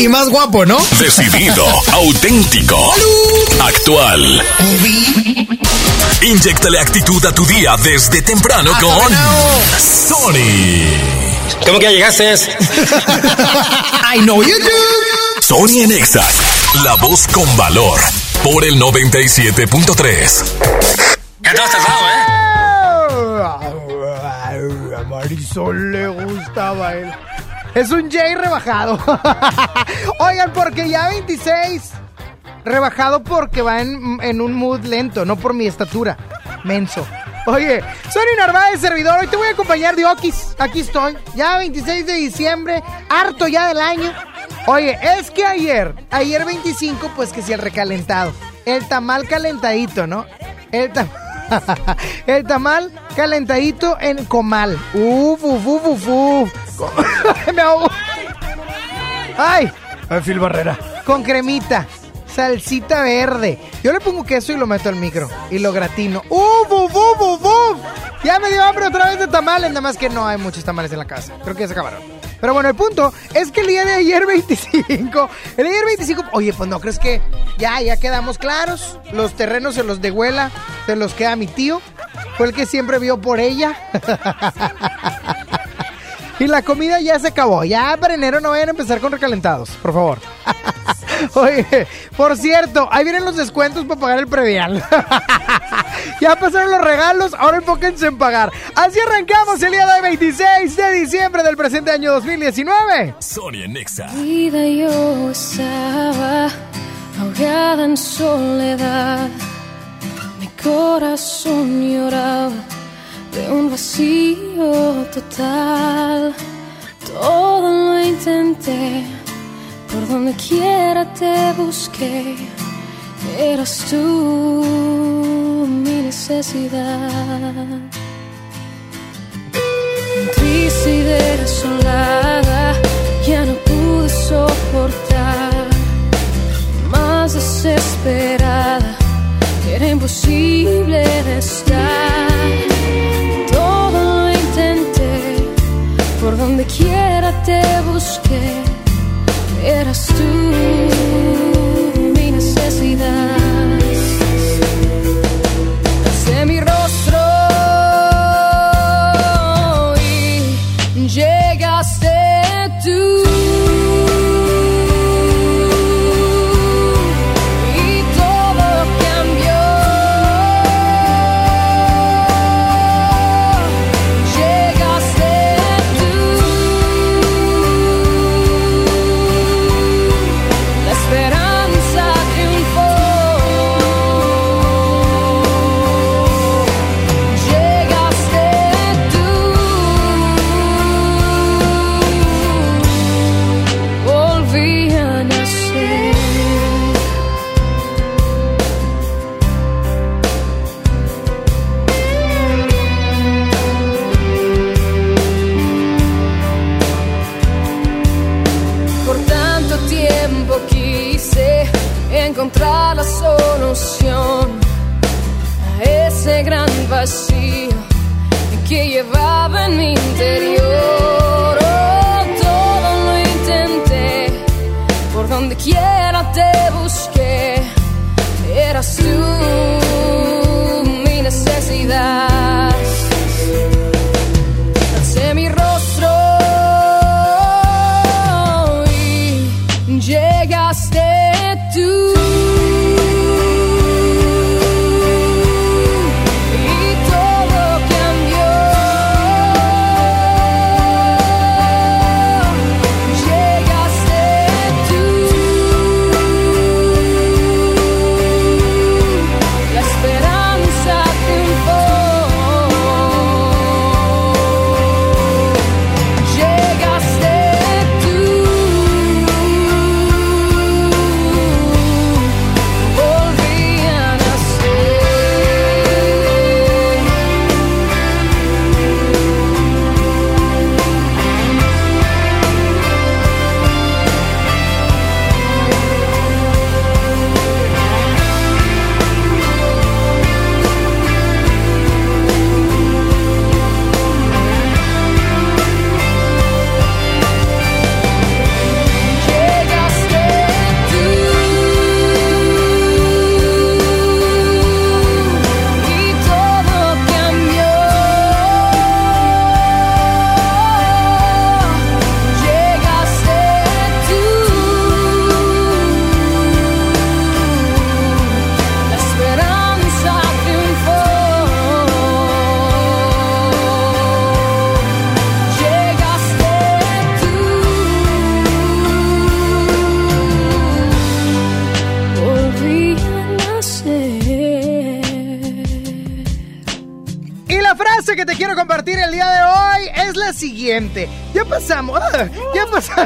Y más guapo, ¿no? decidido, auténtico, actual. Inyectale actitud a tu día desde temprano con Sony. ¿Cómo que ya llegaste? I know you do. Sony en Exa, la voz con valor, por el 97.3. Ya te has ¿eh? A Marisol le gustaba él. Es un Jay rebajado. Oigan, porque ya 26. Rebajado porque va en, en un mood lento, no por mi estatura. Menso. Oye, soy Narváez, servidor. Hoy te voy a acompañar de Okis. Aquí estoy. Ya 26 de diciembre. Harto ya del año. Oye, es que ayer, ayer 25, pues que si el recalentado. El tamal calentadito, ¿no? El tamal. El tamal calentadito en comal. Uf, uf, uf, uf, uf. Me ahogo. Ay, Phil Barrera. Con cremita, salsita verde. Yo le pongo queso y lo meto al micro. Y lo gratino. ¡Uf, uf, uf, uf, uf! Ya me dio hambre otra vez de tamales. Nada más que no hay muchos tamales en la casa. Creo que ya se acabaron. Pero bueno, el punto es que el día de ayer 25, el ayer 25, oye, pues no crees que ya, ya quedamos claros. Los terrenos se los de Huela, se los queda mi tío. Fue el que siempre vio por ella. Y la comida ya se acabó. Ya para enero no vayan a empezar con recalentados, por favor. Oye, por cierto, ahí vienen los descuentos para pagar el previal. ya pasaron los regalos, ahora enfóquense en pagar. Así arrancamos el día de hoy, 26 de diciembre del presente año 2019. Sony en Exa. vida yo estaba ahogada en soledad. Mi corazón lloraba de un vacío total. Todo lo intenté, por donde quiera te busqué. Eras tú mi necesidad. Triste y desolada, ya no pude soportar. Más desesperada, era imposible de estar. Todo intenté, por donde quiera te busqué. Eras tú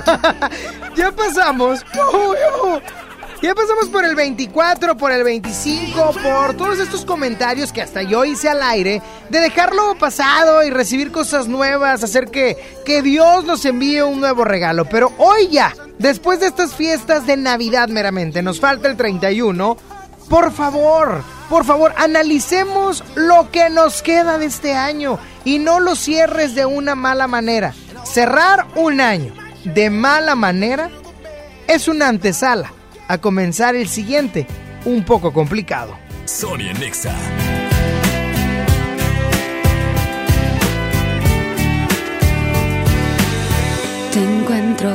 ya pasamos, ya pasamos, por el 24, por el 25, por todos estos comentarios que hasta yo hice al aire de dejarlo pasado y recibir cosas nuevas, hacer que, que Dios nos envíe un nuevo regalo. Pero hoy ya, después de estas fiestas de Navidad meramente, nos falta el 31, por favor, por favor, analicemos lo que nos queda de este año y no lo cierres de una mala manera. Cerrar un año de mala manera es una antesala a comenzar el siguiente, un poco complicado. Sonia Nexa. Te encuentro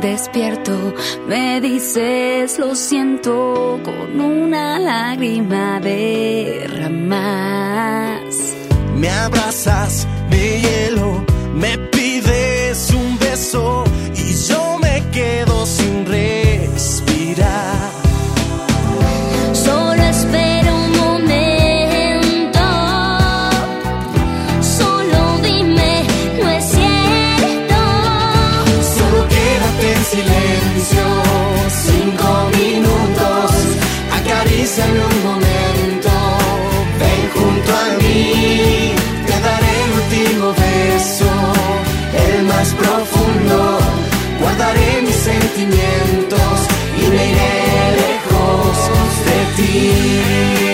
despierto, me dices lo siento con una lágrima derramas. Me abrazas, me hielo, de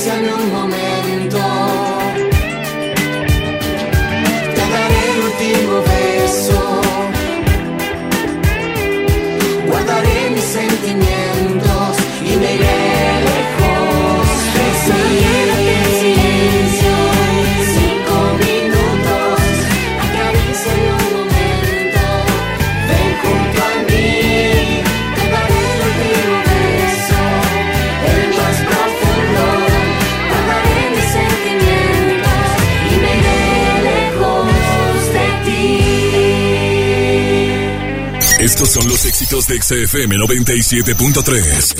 Acaríciame un momento. Estos son los éxitos de XFM 97.3.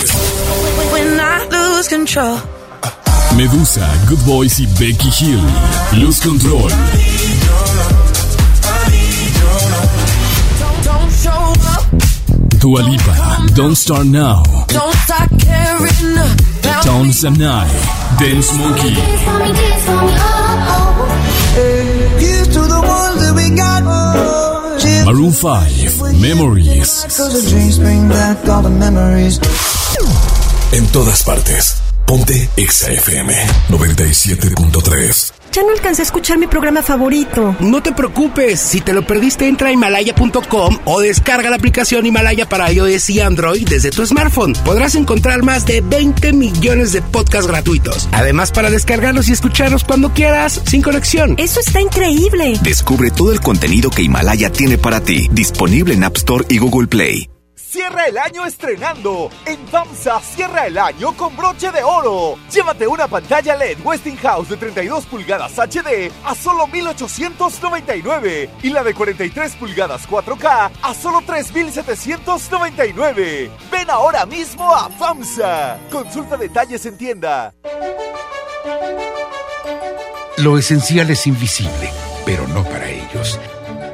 When I lose control. Medusa, Good Boys y Becky Hill. Lose Control. Don't show up. Dua Lipa, Don't Start Now. Don't start caring about Tones and I. Dance Monkey. Maroon 5, Memories. En todas partes. Ponte XFM 97.3. Ya no alcancé a escuchar mi programa favorito. No te preocupes, si te lo perdiste entra a himalaya.com o descarga la aplicación Himalaya para iOS y Android desde tu smartphone. Podrás encontrar más de 20 millones de podcasts gratuitos. Además para descargarlos y escucharlos cuando quieras, sin conexión. Eso está increíble. Descubre todo el contenido que Himalaya tiene para ti, disponible en App Store y Google Play. Cierra el año estrenando. En FAMSA cierra el año con broche de oro. Llévate una pantalla LED Westinghouse de 32 pulgadas HD a solo 1899 y la de 43 pulgadas 4K a solo 3799. Ven ahora mismo a FAMSA. Consulta detalles en tienda. Lo esencial es invisible, pero no para.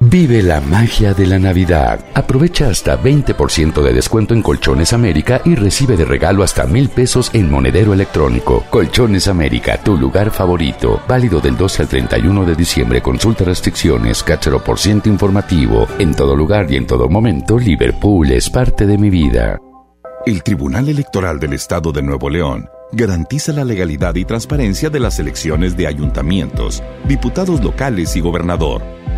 Vive la magia de la Navidad. Aprovecha hasta 20% de descuento en Colchones América y recibe de regalo hasta mil pesos en monedero electrónico. Colchones América, tu lugar favorito. Válido del 12 al 31 de diciembre. Consulta restricciones, cáchero por ciento informativo. En todo lugar y en todo momento, Liverpool es parte de mi vida. El Tribunal Electoral del Estado de Nuevo León garantiza la legalidad y transparencia de las elecciones de ayuntamientos, diputados locales y gobernador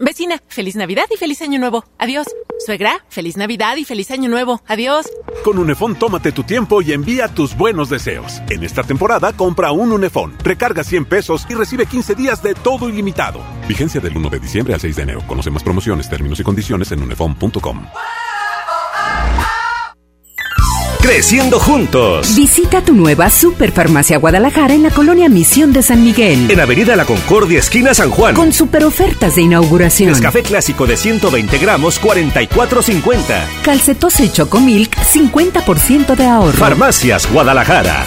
Vecina, feliz Navidad y feliz Año Nuevo. Adiós. Suegra, feliz Navidad y feliz Año Nuevo. Adiós. Con Unefón tómate tu tiempo y envía tus buenos deseos. En esta temporada compra un Unefón, recarga 100 pesos y recibe 15 días de todo ilimitado. Vigencia del 1 de diciembre al 6 de enero. Conoce más promociones, términos y condiciones en unefón.com. Creciendo juntos. Visita tu nueva Superfarmacia Guadalajara en la colonia Misión de San Miguel. En Avenida La Concordia, esquina San Juan. Con super ofertas de inauguración. Café clásico de 120 gramos, 44.50. Calcetos y Chocomilk, 50% de ahorro. Farmacias Guadalajara.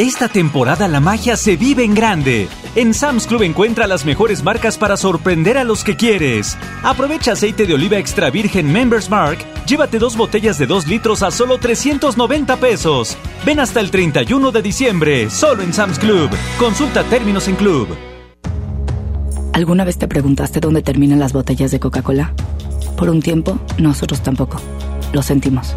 Esta temporada la magia se vive en grande. En Sam's Club encuentra las mejores marcas para sorprender a los que quieres. Aprovecha aceite de oliva extra virgen Members Mark. Llévate dos botellas de 2 litros a solo 390 pesos. Ven hasta el 31 de diciembre, solo en Sam's Club. Consulta términos en Club. ¿Alguna vez te preguntaste dónde terminan las botellas de Coca-Cola? Por un tiempo, nosotros tampoco. Lo sentimos.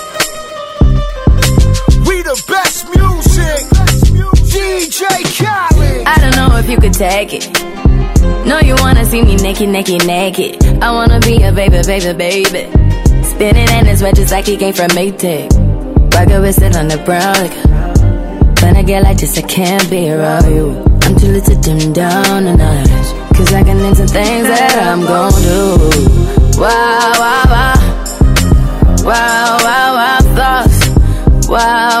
The best music. DJ Khaled. I don't know if you could take it. No, you wanna see me naked, naked, naked. I wanna be a baby, baby, baby. Spinning in his red just like he came from Maytag. Rocket with it on the brown. When I get like this, I can't be around you. I'm too little to dim down the night. Cause I can into things that I'm gon' do. Wow, wow, wow. Wow, wow, wow, thoughts. Wow.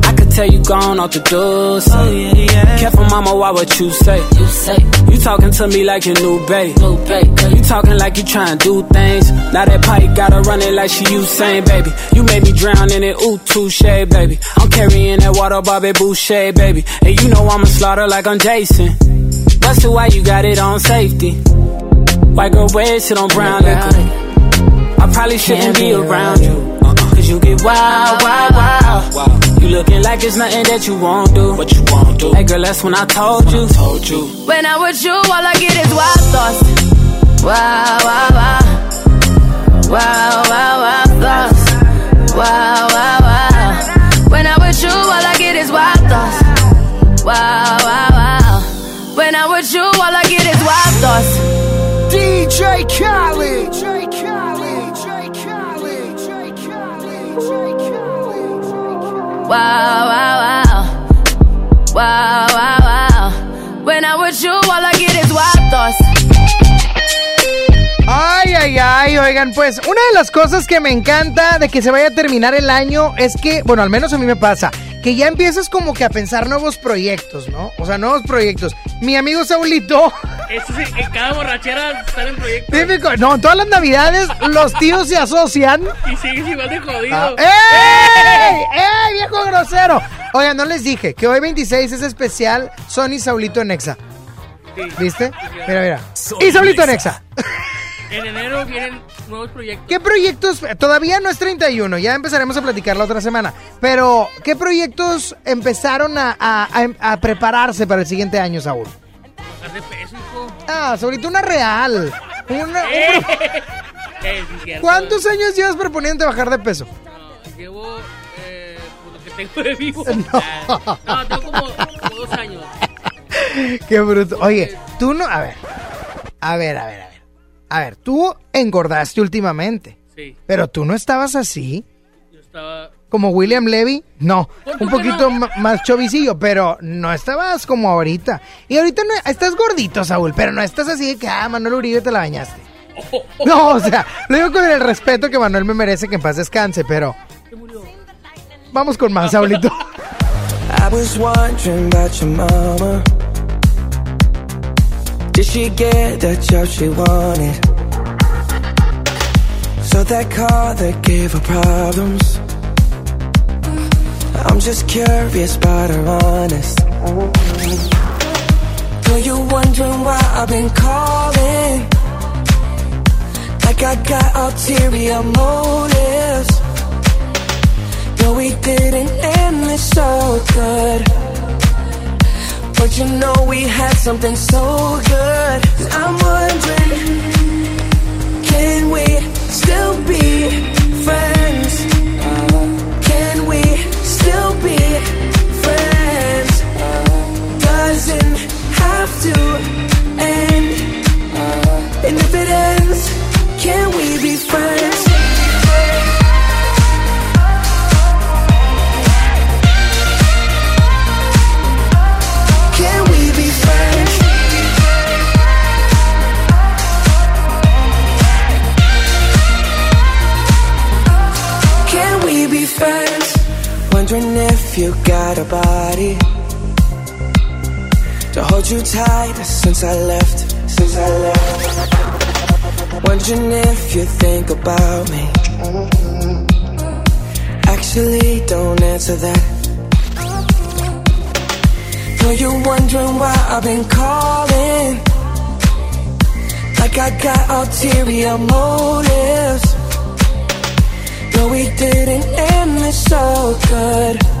Tell you gone off the door. Say. Oh, yeah, yeah. Careful, mama, why what you say? You say. You talking to me like your new babe. New babe. You talking like you trying to do things. Now that pipe gotta run it like she Usain, baby. You made me drown in it, ooh, touche, baby. I'm carrying that water, Bobby Boucher, baby. And you know I'ma slaughter like I'm Jason. Busted, why you got it on safety? White girl red, sit on brown liquor. I probably shouldn't be around you. Cause you get wild, wild, wild. You looking like it's nothing that you won't do. What you won't do. Hey girl, that's when I told you. Told you. When I'm with you, all I get is wild thoughts. Wow, wow, wow. Wow, wow, wow, thoughts. Wow, wow, wow. Wow, wow, Ay, ay, oigan, pues una de las cosas que me encanta de que se vaya a terminar el año es que, bueno, al menos a mí me pasa, que ya empiezas como que a pensar nuevos proyectos, ¿no? O sea, nuevos proyectos. Mi amigo Saulito, Eso sí, en cada borrachera están en proyecto. típico, no, todas las navidades los tíos se asocian. Y sigues igual de jodido. Ah, ¡Ey! ¡Ey, viejo grosero! Oigan, no les dije que hoy 26 es especial Sony Saulito Nexa. Sí. ¿Viste? Mira, mira. Y Saulito Nexa. En enero vienen nuevos proyectos. ¿Qué proyectos? Todavía no es 31, ya empezaremos a platicar la otra semana. Pero, ¿qué proyectos empezaron a, a- a- a prepararse para el siguiente año, Saúl? Bajar de peso, hijo. Ah, Saulito, una real. Una- un Eh, eh. ¿Cuántos años llevas proponiendo bajar de peso? No, llevo eh, pues, lo que tengo de vivo. No. No, tengo como, como dos años. Qué bruto. Oye, tú no. A ver. A ver, a ver, a ver. A ver, tú engordaste últimamente. Sí. Pero tú no estabas así. Yo estaba. Como William Levy. No. ¿Por Un poquito no? más chovicillo. Pero no estabas como ahorita. Y ahorita no. Estás gordito, Saúl. Pero no estás así de que, ah, Manuel Uribe te la bañaste. No, o sea, lo digo con el respeto que Manuel me merece que en paz descanse, pero. Vamos con más, Saulito. I was Did she get the job she wanted? So that car that gave her problems. I'm just curious about her honest. Know you wondering why I've been calling? Like I got ulterior motives. No, we didn't end this so good. But you know we had something so good. I'm wondering, can we still be friends? Can we still be friends? Doesn't have to end. And if it ends, can we be friends? You got a body to hold you tight since I left. Since I left. Wondering if you think about me. Actually, don't answer that. Know you're wondering why I've been calling. Like I got ulterior motives. No, we didn't end this so good.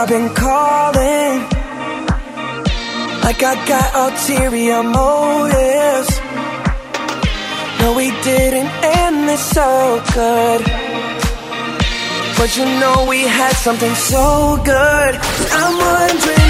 I've been calling. Like I got ulterior motives. No, we didn't end this so good. But you know we had something so good. I'm wondering,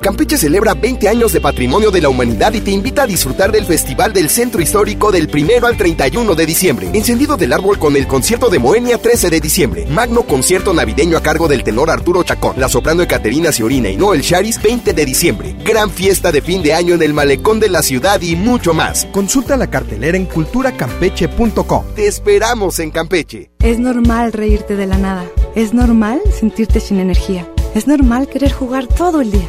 Campeche celebra 20 años de patrimonio de la humanidad y te invita a disfrutar del Festival del Centro Histórico del 1 al 31 de diciembre. Encendido del árbol con el concierto de Moenia 13 de diciembre. Magno concierto navideño a cargo del tenor Arturo Chacón. La soprano Ecaterina Ciorina y Noel Charis 20 de diciembre. Gran fiesta de fin de año en el malecón de la ciudad y mucho más. Consulta la cartelera en culturacampeche.com. Te esperamos en Campeche. Es normal reírte de la nada. Es normal sentirte sin energía. Es normal querer jugar todo el día.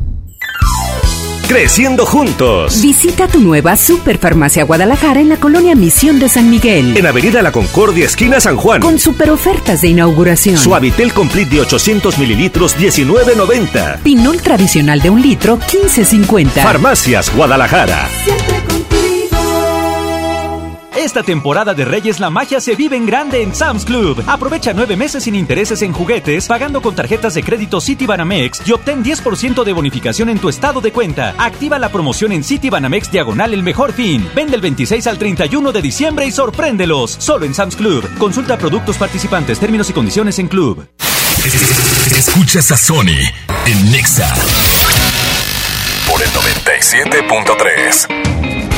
Creciendo juntos. Visita tu nueva Superfarmacia Guadalajara en la colonia Misión de San Miguel. En Avenida La Concordia, esquina San Juan. Con super ofertas de inauguración. Suavitel Complete de 800 mililitros, 19.90. Pinol tradicional de un litro, 15.50. Farmacias Guadalajara. Esta temporada de Reyes la magia se vive en grande en Sam's Club. Aprovecha nueve meses sin intereses en juguetes, pagando con tarjetas de crédito Citibanamex y obtén 10% de bonificación en tu estado de cuenta. Activa la promoción en Citibanamex Diagonal El Mejor Fin. Vende el 26 al 31 de diciembre y sorpréndelos. Solo en Sam's Club. Consulta productos participantes, términos y condiciones en Club. Escuchas a Sony en Nexa por el 97.3.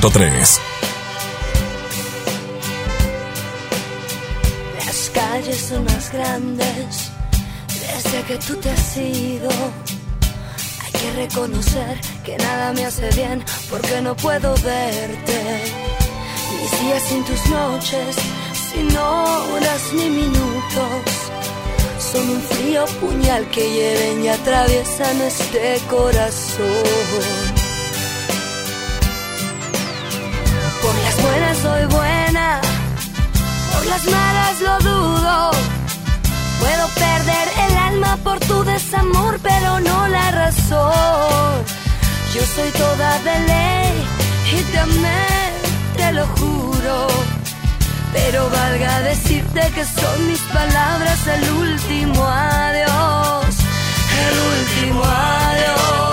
97.3. pero no la razón. Yo soy toda de ley y te te lo juro. Pero valga decirte que son mis palabras el último adiós, el último adiós.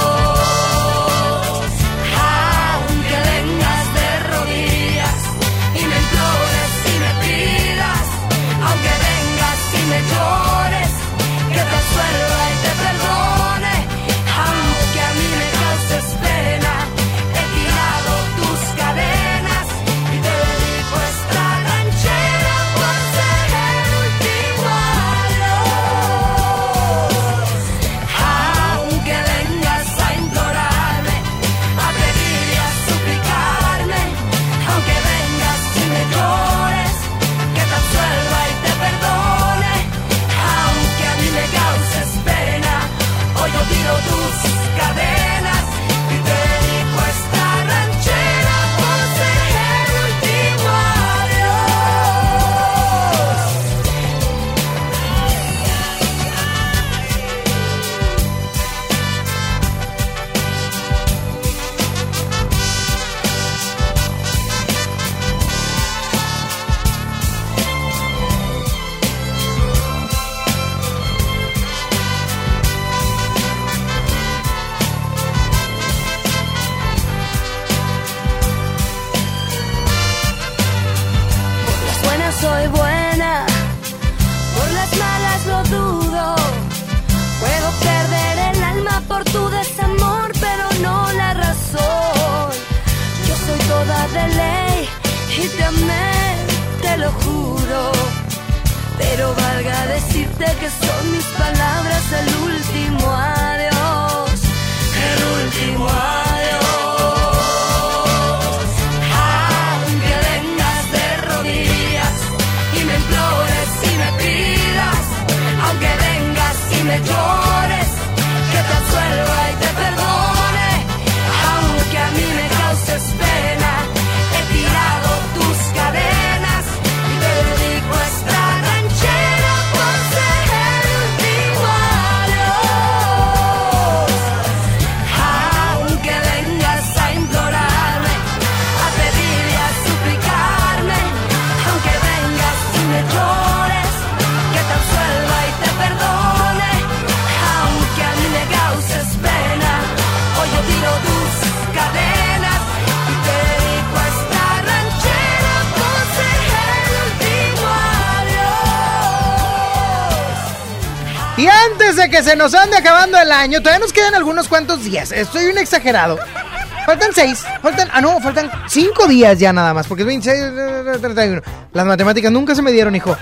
Antes de que se nos ande acabando el año, todavía nos quedan algunos cuantos días. Estoy un exagerado. Faltan seis, faltan, ah no, faltan cinco días ya nada más, porque es 26, eh, 31. Las matemáticas nunca se me dieron, hijo.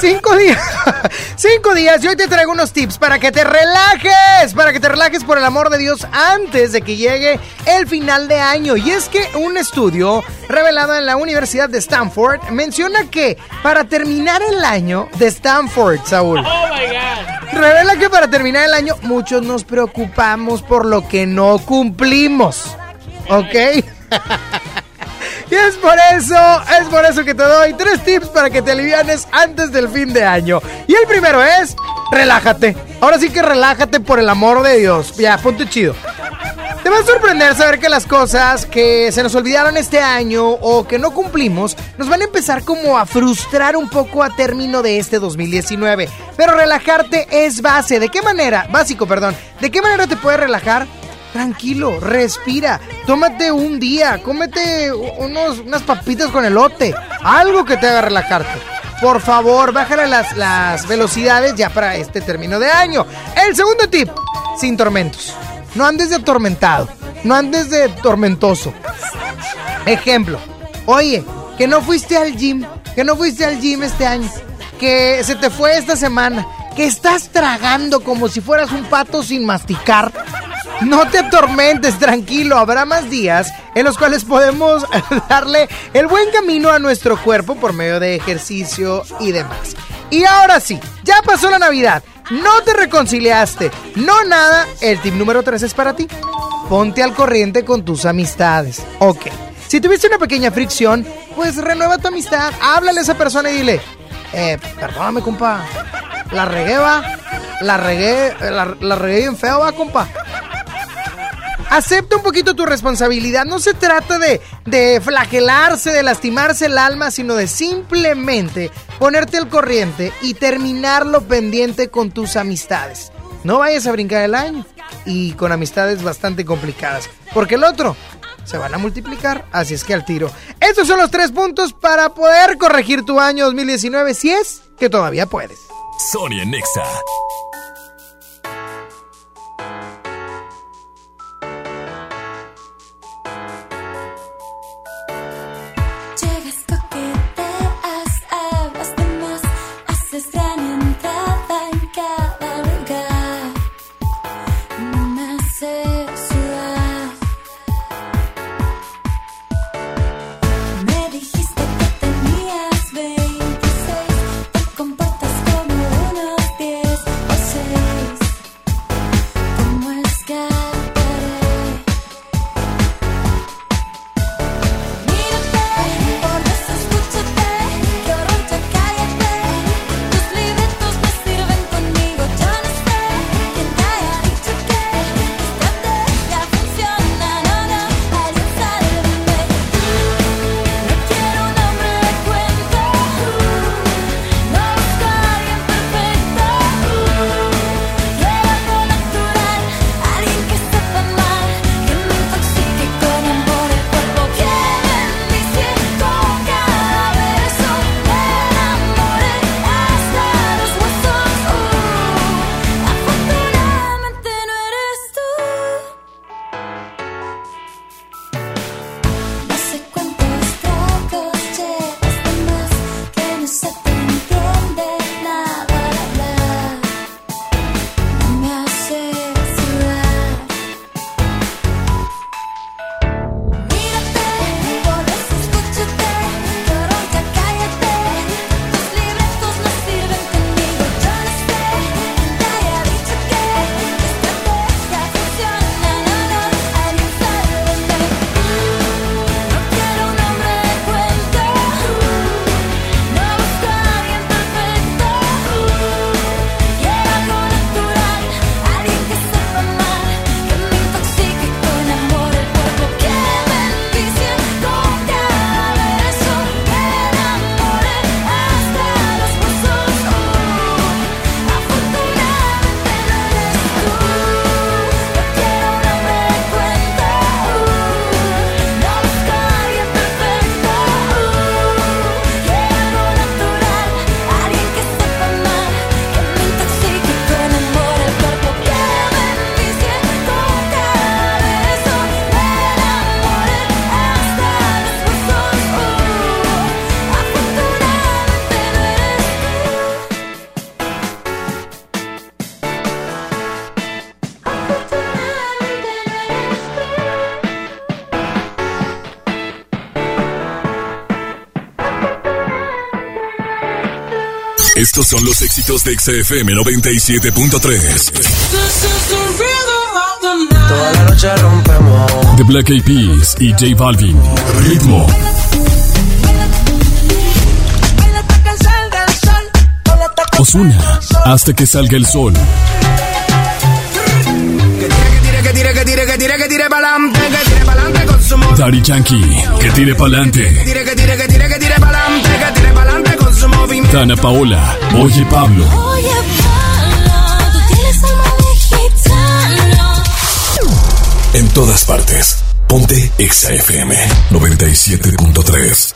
Cinco días, cinco días y hoy te traigo unos tips para que te relajes, para que te relajes por el amor de Dios antes de que llegue el final de año. Y es que un estudio revelado en la Universidad de Stanford menciona que para terminar el año de Stanford, Saúl, Oh my god. Revela que para terminar el año muchos nos preocupamos por lo que no cumplimos. ¿Ok? y es por eso, es por eso que te doy tres tips para que te alivianes antes del fin de año. Y el primero es, relájate. Ahora sí que relájate por el amor de Dios. Ya, ponte chido. Te va a sorprender saber que las cosas que se nos olvidaron este año o que no cumplimos nos van a empezar como a frustrar un poco a término de este 2019. Pero relajarte es base. ¿De qué manera? Básico, perdón. ¿De qué manera te puedes relajar? Tranquilo, respira, tómate un día, cómete unos, unas papitas con elote, algo que te haga relajarte. Por favor, bájale las, las velocidades ya para este término de año. El segundo tip, sin tormentos. No andes de atormentado, no andes de tormentoso. Ejemplo, oye, que no fuiste al gym, que no fuiste al gym este año, que se te fue esta semana, que estás tragando como si fueras un pato sin masticar. No te atormentes, tranquilo, habrá más días en los cuales podemos darle el buen camino a nuestro cuerpo por medio de ejercicio y demás. Y ahora sí, ya pasó la Navidad, no te reconciliaste, no nada, el tip número 3 es para ti. Ponte al corriente con tus amistades. Ok, si tuviste una pequeña fricción, pues renueva tu amistad, háblale a esa persona y dile, eh, perdóname, compa, la regué, va, la regué, la, la regué bien feo, va, compa. Acepta un poquito tu responsabilidad. No se trata de, de flagelarse, de lastimarse el alma, sino de simplemente ponerte al corriente y terminarlo pendiente con tus amistades. No vayas a brincar el año y con amistades bastante complicadas, porque el otro se van a multiplicar, así es que al tiro. Estos son los tres puntos para poder corregir tu año 2019 si es que todavía puedes. Sonia Nexa. Estos son los éxitos de XFM 97.3. Toda la noche rompemos. The Black Eyed Peas y J Balvin. Ritmo. Osuna. Hasta que salga el sol. Que tire, que tire, que tire, que tire pa'lante, que tire pa'lante con su modo. Daddy Yankee. Que tire pa'lante. Que tire, que tire, que tire, que tire pa'lante. Dana Paola, Oye Pablo. Oye, Pablo, tú tienes alma. En todas partes. Ponte Exa FM 97.3.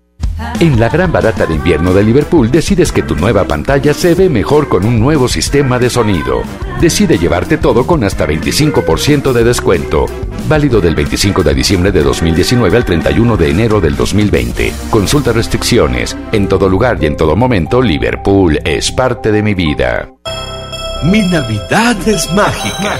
En la gran barata de invierno de Liverpool decides que tu nueva pantalla se ve mejor con un nuevo sistema de sonido. Decide llevarte todo con hasta 25% de descuento. Válido del 25 de diciembre de 2019 al 31 de enero del 2020. Consulta restricciones. En todo lugar y en todo momento, Liverpool es parte de mi vida. Mi Navidad es mágica.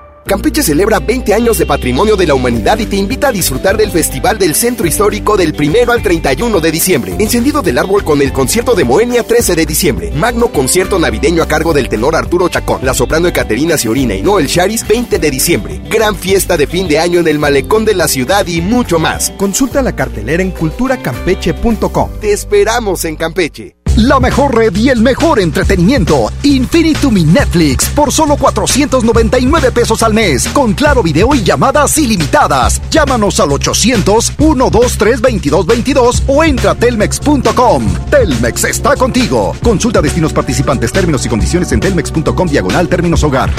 Campeche celebra 20 años de patrimonio de la humanidad y te invita a disfrutar del Festival del Centro Histórico del 1 al 31 de diciembre. Encendido del árbol con el concierto de Moenia 13 de diciembre. Magno concierto navideño a cargo del tenor Arturo Chacón, la soprano Ecaterina Ciorina y Noel Charis 20 de diciembre. Gran fiesta de fin de año en el malecón de la ciudad y mucho más. Consulta la cartelera en culturacampeche.com. Te esperamos en Campeche. La mejor red y el mejor entretenimiento. Infinitum Netflix por solo 499 pesos al mes. Con claro video y llamadas ilimitadas. Llámanos al 800-123-2222 o entra a telmex.com. Telmex está contigo. Consulta destinos participantes, términos y condiciones en telmex.com diagonal términos hogar.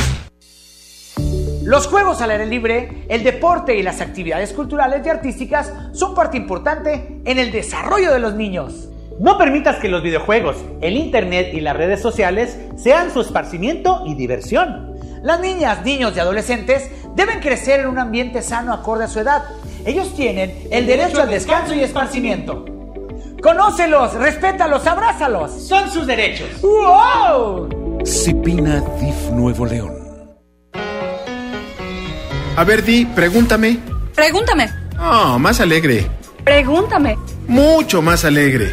Los juegos al aire libre, el deporte y las actividades culturales y artísticas son parte importante en el desarrollo de los niños. No permitas que los videojuegos, el internet y las redes sociales sean su esparcimiento y diversión. Las niñas, niños y adolescentes deben crecer en un ambiente sano acorde a su edad. Ellos tienen el derecho al descanso y esparcimiento. Conócelos, respétalos, abrázalos. Son sus derechos. ¡Wow! Cipina DIF Nuevo León. A ver, Di, pregúntame. Pregúntame. Oh, más alegre. Pregúntame. Mucho más alegre.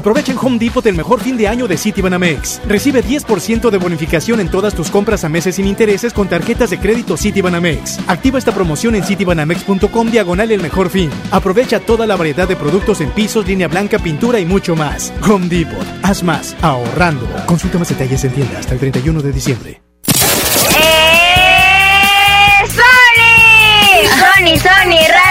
Aprovecha en Home Depot el mejor fin de año de Citibanamex. Recibe 10% de bonificación en todas tus compras a meses sin intereses con tarjetas de crédito Citibanamex. Activa esta promoción en citibanamex.com diagonal el mejor fin. Aprovecha toda la variedad de productos en pisos, línea blanca, pintura y mucho más. Home Depot. Haz más ahorrando. Consulta más detalles en tienda hasta el 31 de diciembre. ¡Sony! Sony, Sony, ra.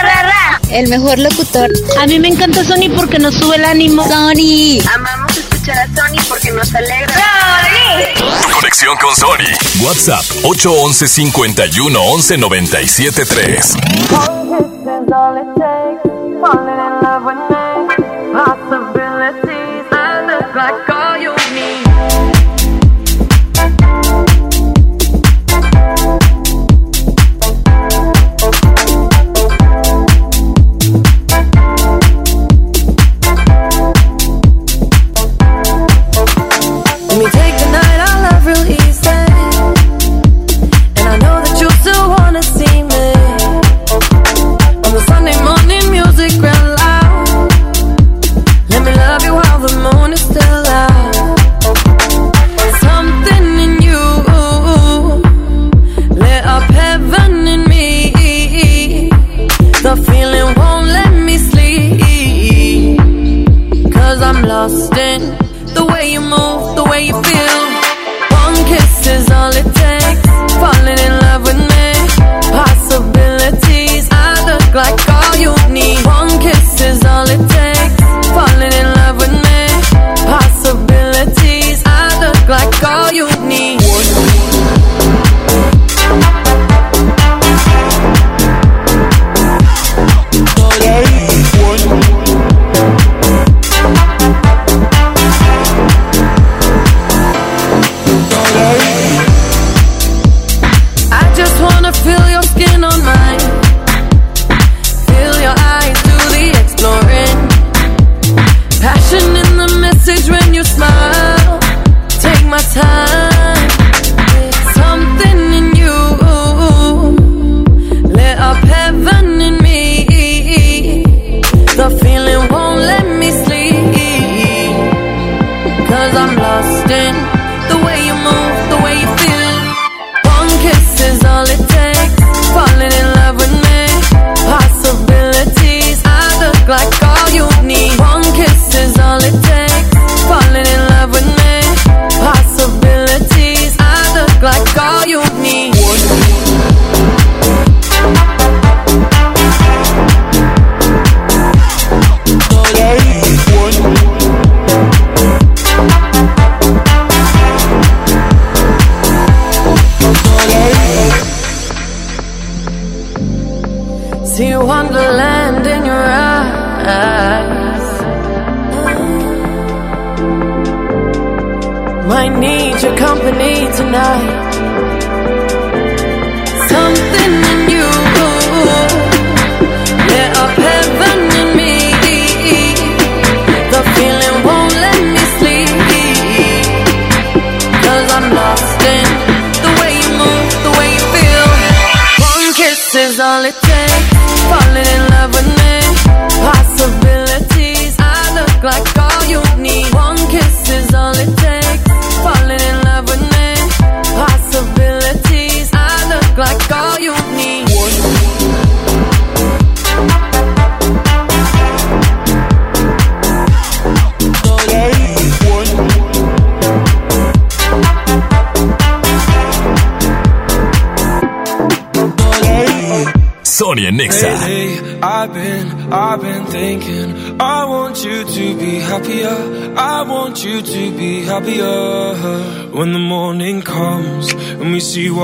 El mejor locutor. A mí me encanta Sony porque nos sube el ánimo. Sony. Amamos escuchar a Sony porque nos alegra. ¡Sony! Conexión con Sony. WhatsApp 811 51 11 97 3.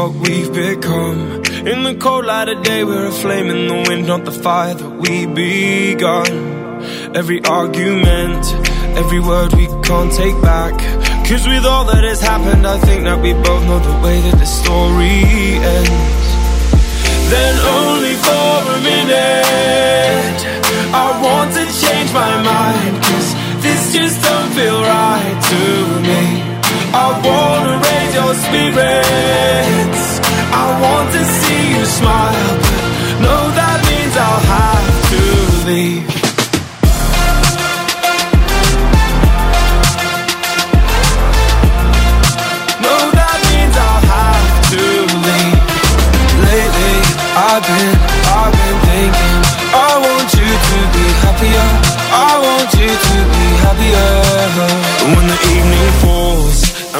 What we've become. In the cold light of day, we're a flame in the wind, not the fire that we begun. Every argument, every word we can't take back. Cause with all that has happened, I think that we both know the way that the story ends. Then only for a minute I want to change my mind Cause this just don't feel right to me I wanna raise your spirits. I want to see you smile. No, that means I'll have to leave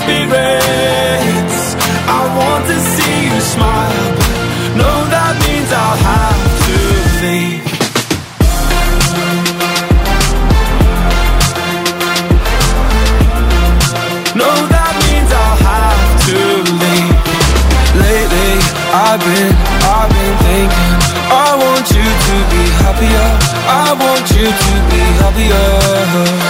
spirits. I want to see you smile. But no, that means I'll have to leave. No, that means I'll have to leave. Lately, I've been, I've been thinking I want you to be happier. I want you to be happier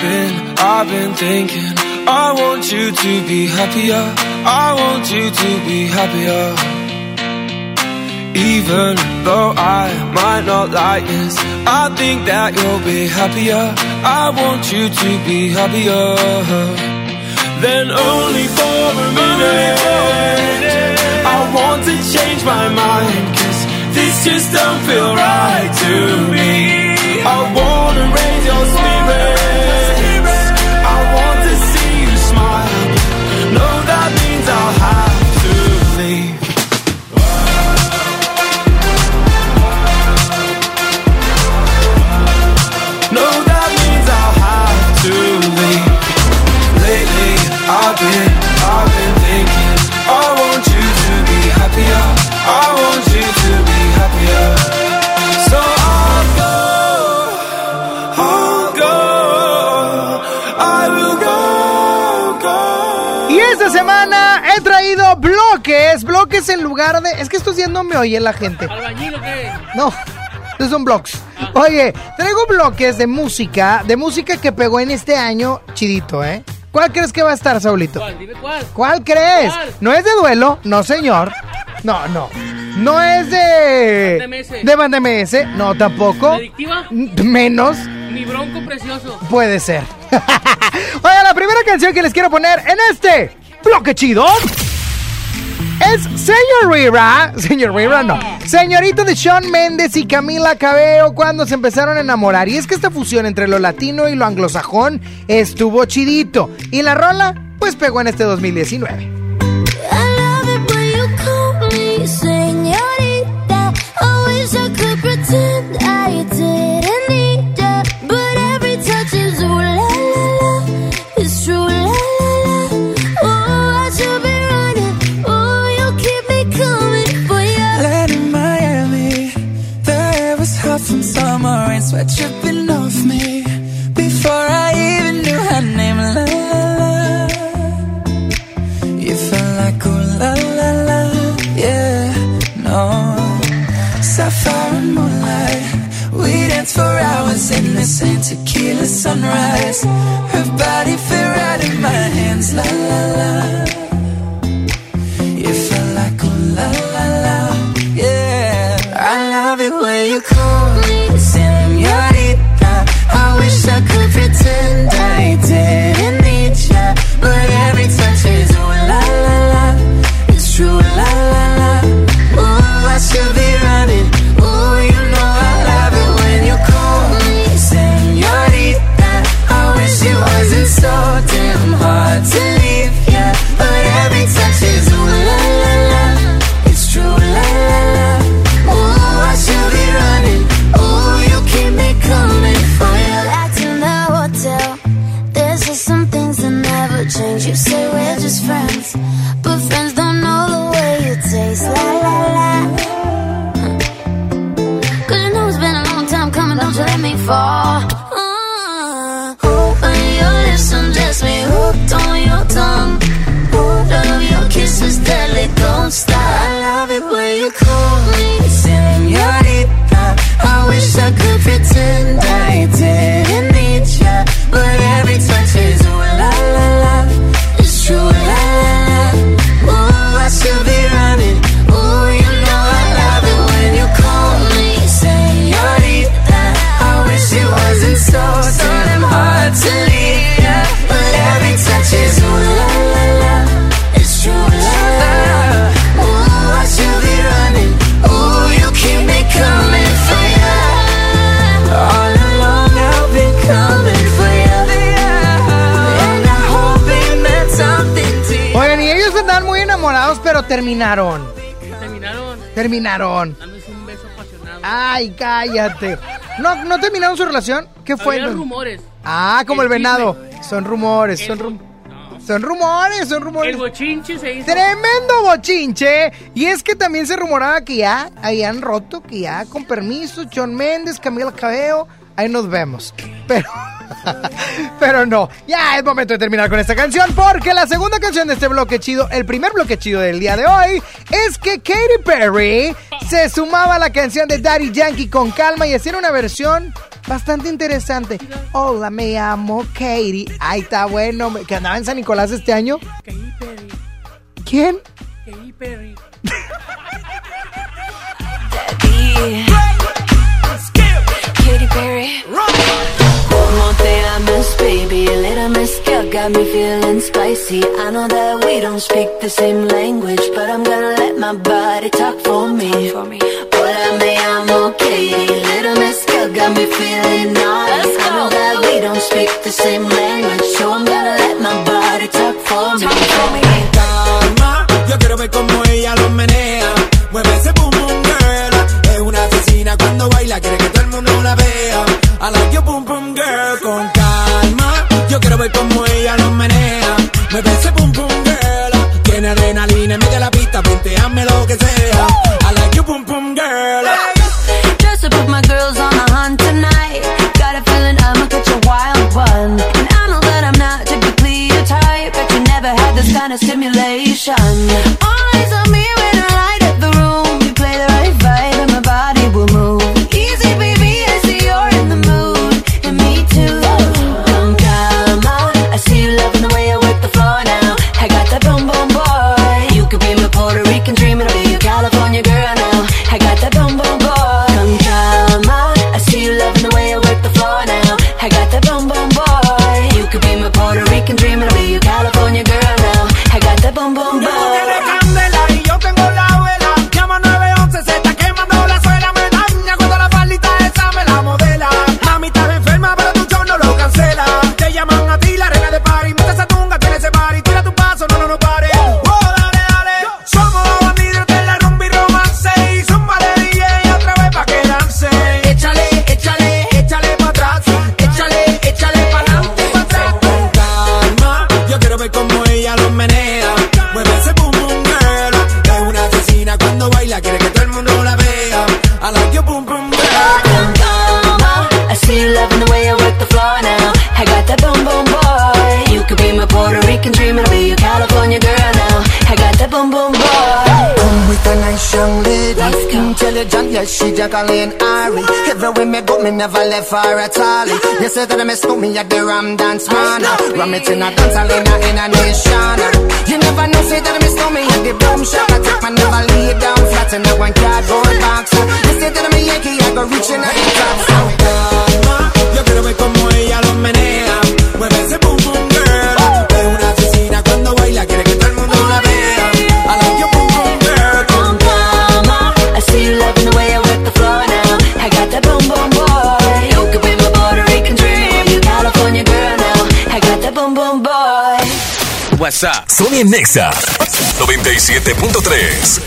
been, I've been thinking I want you to be happier. I want you to be happier. Even though I might not like this I think that you'll be happier. I want you to be happier Then only for a minute. I want to change my mind Cause this just don't feel right to me. I wanna raise your spirits bloques, en lugar de... Es que estos días no me oye la gente. ¿Albañil o qué? No, estos son blogs. Oye, traigo bloques de música, de música que pegó en este año, chidito, ¿eh? ¿Cuál crees que va a estar, Saulito? ¿Cuál? Dime cuál. ¿Cuál crees? ¿Cuál? No es de duelo, no señor. No, no. No es de... Banda MS. De Banda MS, no tampoco. ¿Adictiva? Menos. Mi bronco precioso. Puede ser. Oiga, la primera canción que les quiero poner en este bloque chido es Señor Rira. Señor Rira, no. Señorita de Sean Méndez y Camila Cabello cuando se empezaron a enamorar. Y es que esta fusión entre lo latino y lo anglosajón estuvo chidito. Y la rola, pues pegó en este 2019. Sweat dripping off me. Before I even knew her name, la la la. You felt like ooh la la la, yeah, no. Sapphire and moonlight, we danced for hours in the same tequila sunrise. Her body fit right in my hands, la la la. Terminaron. Terminaron Terminaron. dándose un beso apasionado. Ay, cállate. ¿No, ¿No terminaron su relación? ¿Qué fue? Había rumores. Ah, como el, venado. Son rumores, son rumores. Son rumores, son rumores. El bochinche se hizo. Tremendo bochinche. Y es que también se rumoraba que ya habían roto, que ya con permiso, John Méndez, Camila Cabello, ahí nos vemos. Pero, pero no, ya es momento de terminar con esta canción porque la segunda canción de este bloque chido, el primer bloque chido del día de hoy, es que Katy Perry se sumaba a la canción de Daddy Yankee con calma y hacía una versión bastante interesante. Hola, me llamo Katy. Ahí está bueno, que andaba en San Nicolás este año. Katy Perry. ¿Quién? Katy Perry. Perry. One I miss, baby. A little miss girl got me feeling spicy. I know that we don't speak the same language, but I'm gonna let my body talk for me. Hola, me llamo Katy. Little miss girl got me feeling naughty. I know that we don't speak the same language, so I'm gonna let my body talk for me. calma. Yo quiero ver cómo ella lo menea. Mueve ese boom boom girl. Es una asesina cuando baila, quiere que todo el mundo la vea. Cómo ella lo ese boom boom girl. Tiene adrenalina la pista, lo que sea. I like your boom boom girl. Just to put my girls on the hunt tonight. Got a feeling I'ma catch a wild one. And I know that I'm not typically your type, but you never had this kind of stimulation. Yes, she Jacqueline Ari. Everywhere me go, me never left her at all. You say that I miss me at the Ram Dance Man. Ram it in a dance hall in a, nation. You never know, say that I miss me at the Boom Shop. I take my never lay down flat in a one cardboard box. You say that I'm a Yankee, I go reaching out the top. So, Yo quiero ver cómo ella lo menea. Mueve ese boom boom girl. Es una asesina cuando baila, quiere que todo el mundo la vea. WhatsApp. Sony Nexa 97.3.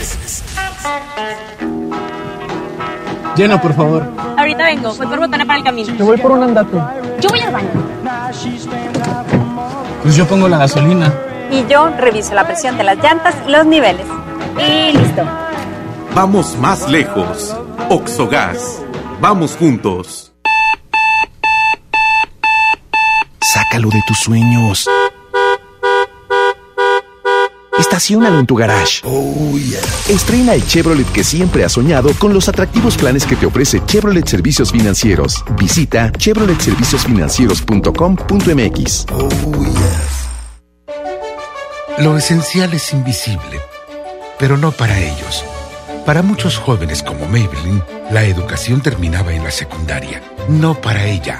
Llena, por favor. Ahorita vengo, voy por botana para el camino. Te voy por un andate. Yo voy al baño. Pues yo pongo la gasolina. Y yo reviso la presión de las llantas y los niveles. Y listo. Vamos más lejos. Oxogas. Vamos juntos. Sácalo de tus sueños. Estaciónalo en tu garage. Oh, Estrena el Chevrolet que siempre has soñado con los atractivos planes que te ofrece Chevrolet Servicios Financieros. Visita chevroletserviciosfinancieros.com.mx. Lo esencial es invisible, pero no para ellos. Para muchos jóvenes como Maybelline, la educación terminaba en la secundaria. No para ella.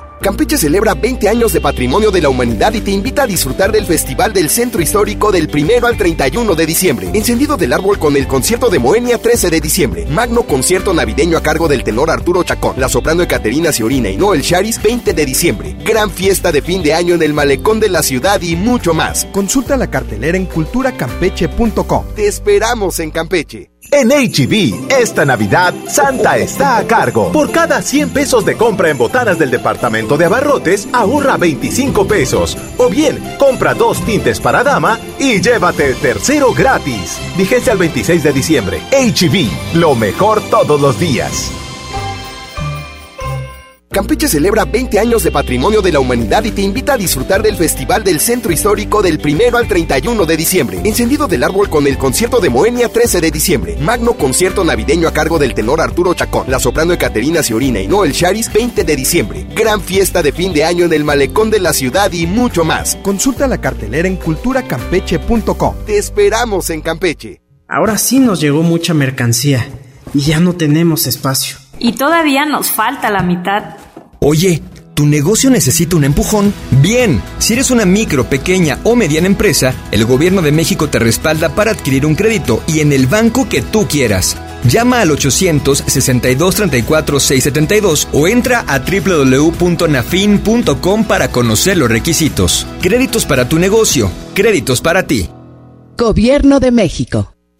Campeche celebra 20 años de patrimonio de la humanidad y te invita a disfrutar del Festival del Centro Histórico del 1 al 31 de diciembre. Encendido del árbol con el concierto de Moenia 13 de diciembre. Magno concierto navideño a cargo del tenor Arturo Chacón. La soprano Ecaterina Ciorina y Noel Charis 20 de diciembre. Gran fiesta de fin de año en el malecón de la ciudad y mucho más. Consulta la cartelera en culturacampeche.com. Te esperamos en Campeche. En HB, esta Navidad, Santa está a cargo. Por cada 100 pesos de compra en botanas del departamento de abarrotes, ahorra 25 pesos. O bien, compra dos tintes para dama y llévate el tercero gratis. Vigencia al 26 de diciembre. HB, lo mejor todos los días. Campeche celebra 20 años de patrimonio de la humanidad y te invita a disfrutar del Festival del Centro Histórico del 1 al 31 de diciembre. Encendido del árbol con el concierto de Moenia 13 de diciembre. Magno concierto navideño a cargo del tenor Arturo Chacón. La soprano Ecaterina Ciorina y Noel Charis 20 de diciembre. Gran fiesta de fin de año en el malecón de la ciudad y mucho más. Consulta la cartelera en culturacampeche.com. Te esperamos en Campeche. Ahora sí nos llegó mucha mercancía y ya no tenemos espacio. Y todavía nos falta la mitad. Oye, ¿tu negocio necesita un empujón? Bien, si eres una micro, pequeña o mediana empresa, el gobierno de México te respalda para adquirir un crédito y en el banco que tú quieras. Llama al 800-6234-672 o entra a www.nafin.com para conocer los requisitos. Créditos para tu negocio, créditos para ti. Gobierno de México.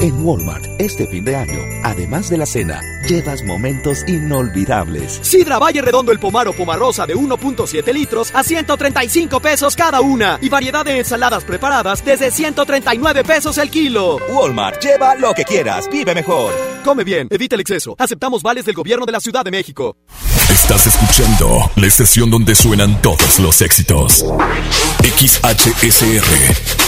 En Walmart, este fin de año, además de la cena, llevas momentos inolvidables. Sidra Valle Redondo el Pomar o Pomarosa de 1.7 litros a 135 pesos cada una. Y variedad de ensaladas preparadas desde 139 pesos el kilo. Walmart, lleva lo que quieras, vive mejor. Come bien, evita el exceso. Aceptamos vales del gobierno de la Ciudad de México. Estás escuchando la estación donde suenan todos los éxitos. XHSR.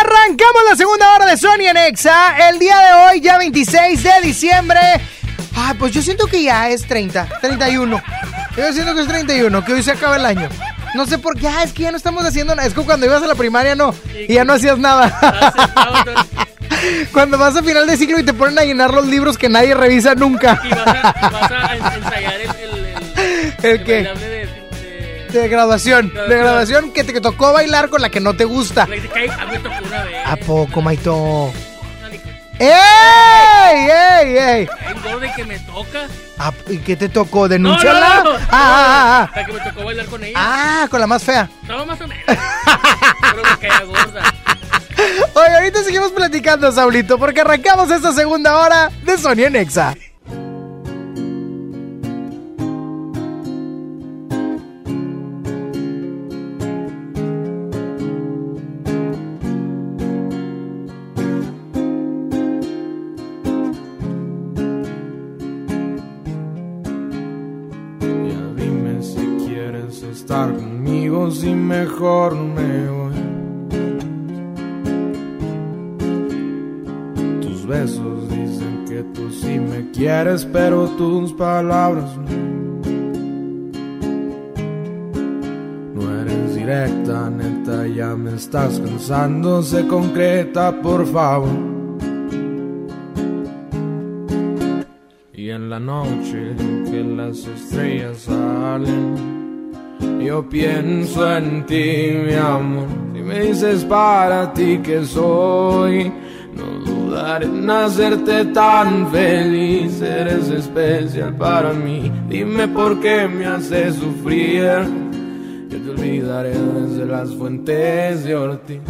Arrancamos la segunda hora de Sony en Exa. El día de hoy, ya 26 de diciembre. Ah, pues yo siento que ya es 30, 31. Yo siento que es 31, que hoy se acaba el año. No sé por qué, ah, es que ya no estamos haciendo nada. Es como cuando ibas a la primaria, no. Y ya no hacías nada. Cuando vas a final de ciclo y te ponen a llenar los libros que nadie revisa nunca. Y vas a, vas a ensayar el, el, de, de- De graduación. De graduación que te tocó bailar con la que no te gusta. de a mí me tocó una vez. ¿A poco, Maito? ¡Ey! ¡Ey! ¡Ey! Engorde que me toca. Ah, ¿Y qué te tocó? No, ¿Denunciarla? no, no, no. Ah, ah, ah. La que me tocó bailar con ella. Ah, con la más fea. Estaba más o menos. Pero me caía gorda. Oye, ahorita seguimos platicando, Saulito, porque arrancamos esta segunda hora de Sony en mejor me voy. Tus besos dicen que tú sí me quieres, pero tus palabras no. No eres directa, neta, ya me estás cansando, se concreta, por favor. Y en la noche que las estrellas salen, yo pienso en ti, mi amor. Si me dices para ti que soy, no dudaré en hacerte tan feliz. Eres especial para mí. Dime por qué me haces sufrir. Yo te olvidaré desde las fuentes de Ortiz.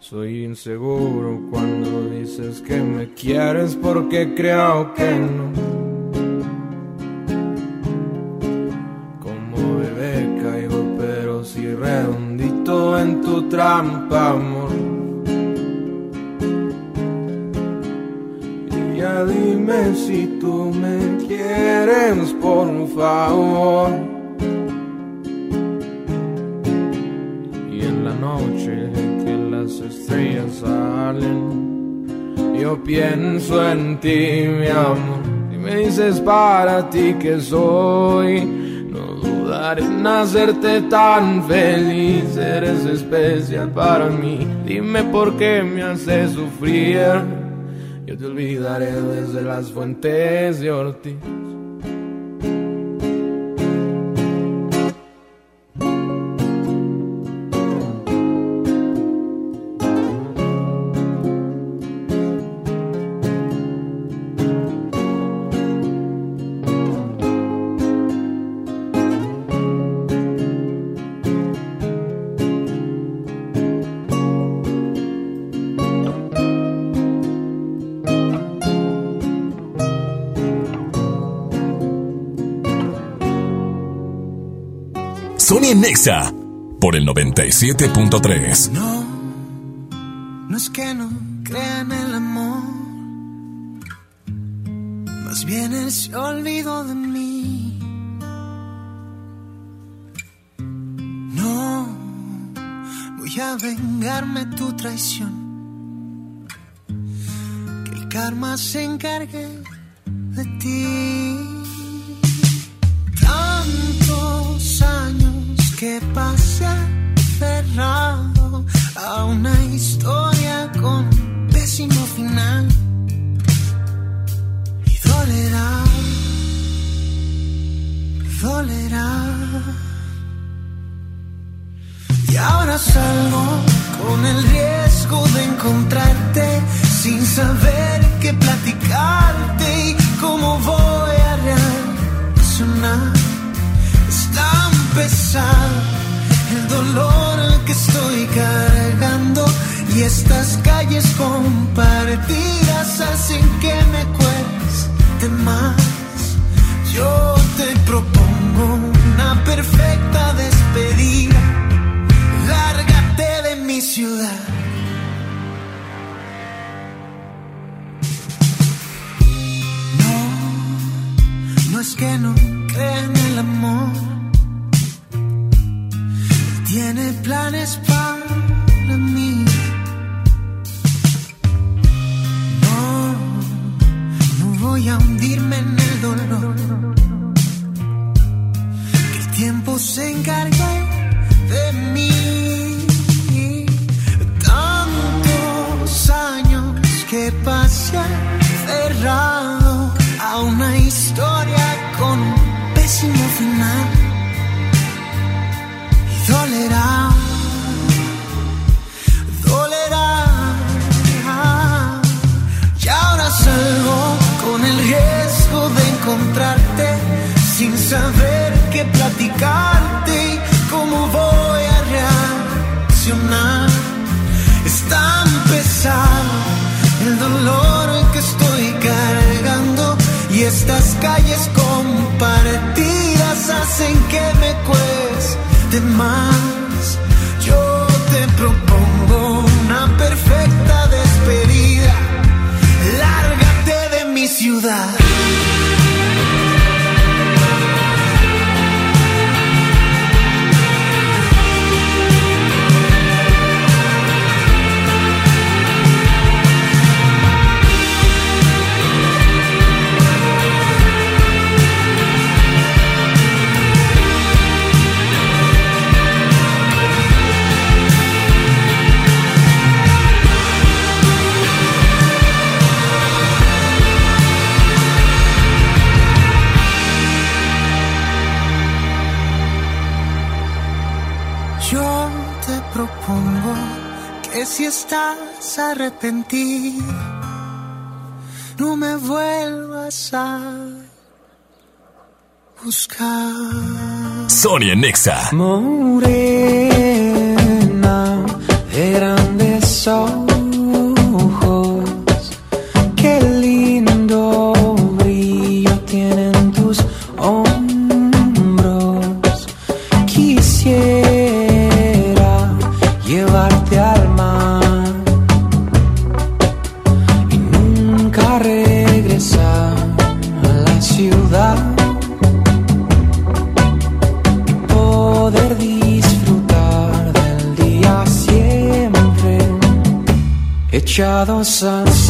Soy inseguro cuando dices que me quieres porque creo que no. Tu trampa, amor. Y ya dime si tú me quieres, por favor. Y en la noche que las estrellas salen, yo pienso en ti, mi amor. Y me dices para ti que soy, dudaré en hacerte tan feliz. Eres especial para mí. Dime por qué me haces sufrir. Yo te olvidaré desde las fuentes de Ortiz. En Nexa por el 97.3. No, no es que no crea en el amor. Más bien él se olvidó de mí. No, voy a vengarme tu traición. Que el karma se encargue de ti. Pasé aferrado a una historia Nexa. Mon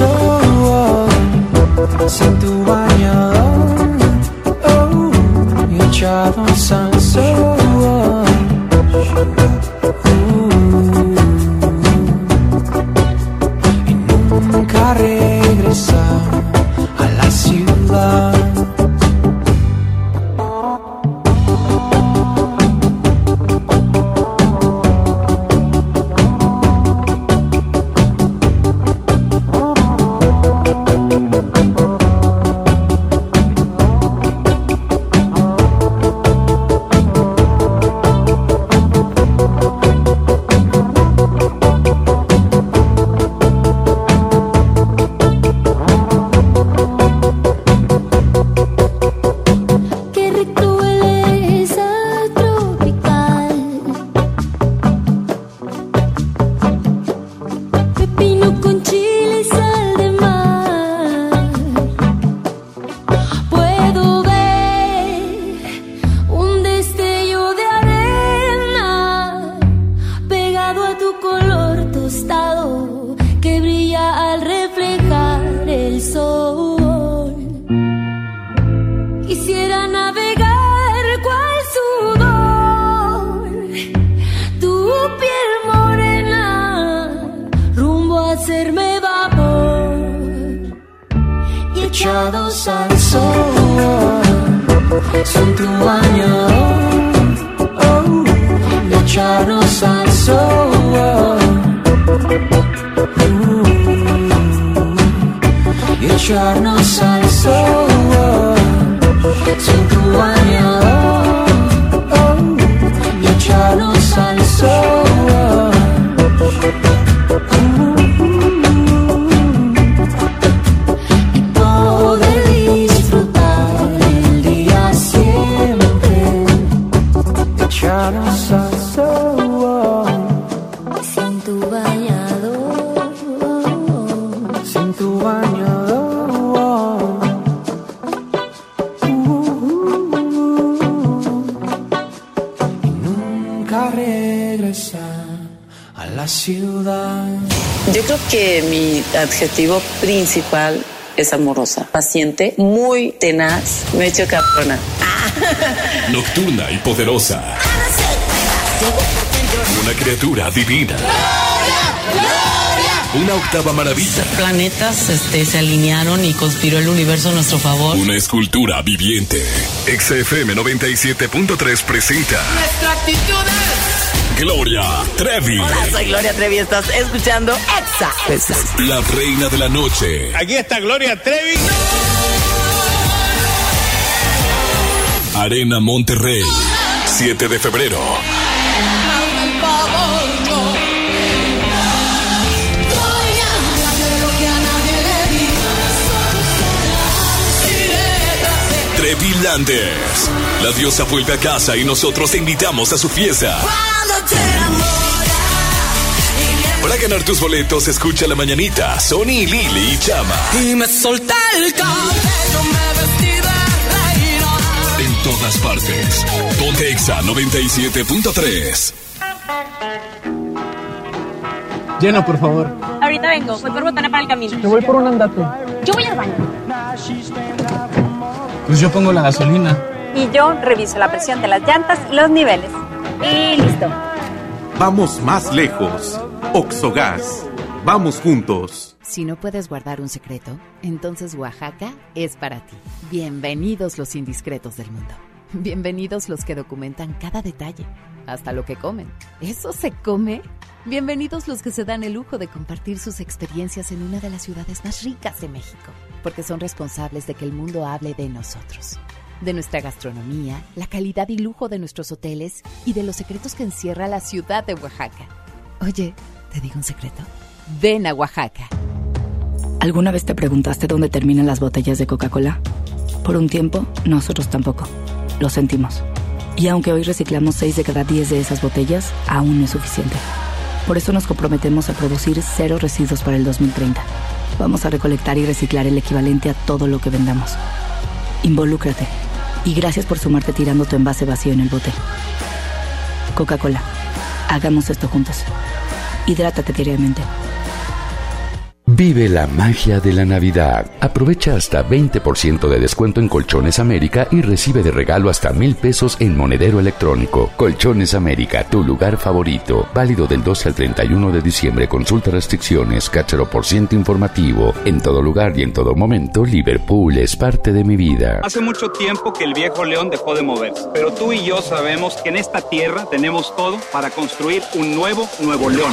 oh, oh, si tu bagno, oh. Mi adjetivo principal es amorosa, paciente, muy tenaz, me he hecho cabrona. Nocturna y poderosa. Una criatura divina. Una octava maravilla. Planetas este, se alinearon y conspiró el universo a nuestro favor. Una escultura viviente. XFM 97.3 presenta Nuestra actitud es... Gloria Trevi. Hola, soy Gloria Trevi, estás escuchando Exa. La reina de la noche. Aquí está Gloria Trevi. Arena Monterrey. 7 de febrero. Trevi Landers. La diosa vuelve a casa y nosotros te invitamos a su fiesta. Ganar tus boletos, escucha la mañanita. Sony, Lili y Chama. Y me solté el cabello, me vestí de reina. En todas partes. Ponte Exa 97.3. Llena, por favor. Ahorita vengo, voy por botana para el camino. Te voy por un andate. Yo voy al baño. Pues yo pongo la gasolina. Y yo reviso la presión de las llantas y los niveles. Y listo. Vamos más lejos. Oxogas. Vamos juntos. Si no puedes guardar un secreto, entonces Oaxaca es para ti. Bienvenidos los indiscretos del mundo. Bienvenidos los que documentan cada detalle, hasta lo que comen. ¿Eso se come? Bienvenidos los que se dan el lujo de compartir sus experiencias en una de las ciudades más ricas de México, porque son responsables de que el mundo hable de nosotros, de nuestra gastronomía, la calidad y lujo de nuestros hoteles y de los secretos que encierra la ciudad de Oaxaca. Oye, ¿te digo un secreto? Ven a Oaxaca. ¿Alguna vez te preguntaste dónde terminan las botellas de Coca-Cola? Por un tiempo, nosotros tampoco. Lo sentimos. Y aunque hoy reciclamos 6 de cada 10 de esas botellas, aún no es suficiente. Por eso nos comprometemos a producir cero residuos para el 2030. Vamos a recolectar y reciclar el equivalente a todo lo que vendamos. Involúcrate. Y gracias por sumarte tirando tu envase vacío en el bote. Coca-Cola. Hagamos esto juntos. Hidrátate diariamente. Vive la magia de la Navidad. Aprovecha hasta 20% de descuento en Colchones América y recibe de regalo hasta mil pesos en monedero electrónico. Colchones América, tu lugar favorito. Válido del 12 al 31 de diciembre. Consulta restricciones, cáchero por ciento informativo. En todo lugar y en todo momento, Liverpool es parte de mi vida. Hace mucho tiempo que el viejo león dejó de moverse, pero tú y yo sabemos que en esta tierra tenemos todo para construir un nuevo Nuevo León.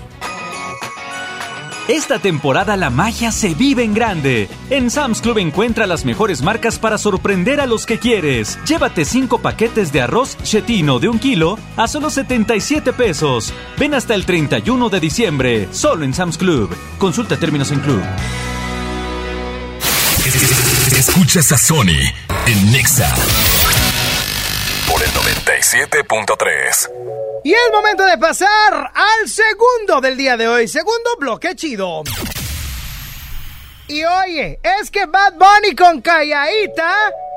Esta temporada la magia se vive en grande. En Sam's Club encuentra las mejores marcas para sorprender a los que quieres. Llévate 5 paquetes de arroz chetino de un kilo a solo 77 pesos. Ven hasta el 31 de diciembre, solo en Sam's Club. Consulta términos en club. Escuchas a Sony en Nexa 97.3. Y es momento de pasar al segundo del día de hoy, segundo bloque chido. Y oye, es que Bad Bunny con calladita,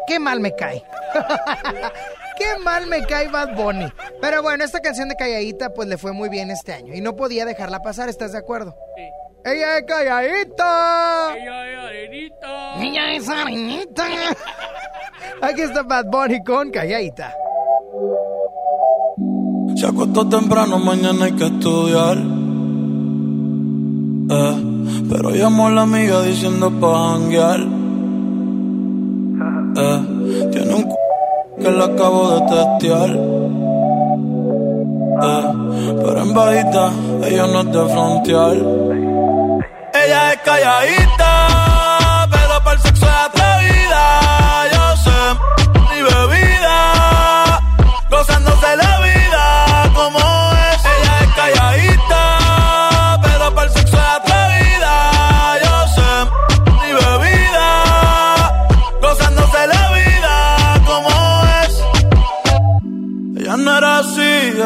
qué mal me cae. qué mal me cae Bad Bunny. Pero bueno, esta canción de calladita pues le fue muy bien este año y no podía dejarla pasar, ¿estás de acuerdo? Sí. Ella es calladita. Ella es arenita. Ella es arenita. Aquí está Bad Bunny con calladita. Se acostó temprano, mañana hay que estudiar. Eh, pero llamó a la amiga diciendo pa' janguear. Eh, tiene un c que le acabo de testear. Eh, pero en bajita, ella no es de frontear. Ella es calladita, pero para el sexo es atrevida. Yo sé, mi bebida, gozándose la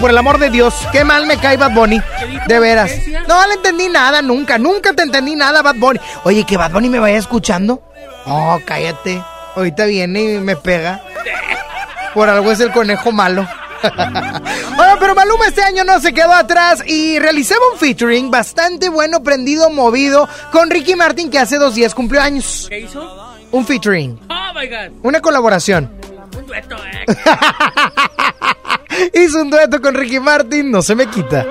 Por el amor de Dios. Qué mal me cae Bad Bunny. De veras. No le entendí nada, nunca, nunca te entendí nada, Bad Bunny. Oye, que Bad Bunny me vaya escuchando. Oh, cállate. Ahorita viene y me pega. Por algo es el conejo malo. Bueno, pero Maluma este año no se quedó atrás y realizaba un featuring bastante bueno, prendido, movido con Ricky Martin que hace dos días cumplió años. ¿Qué hizo? Un featuring, Oh my god. una colaboración. Un dueto, eh. Hizo un dueto con Ricky Martin, no se me quita.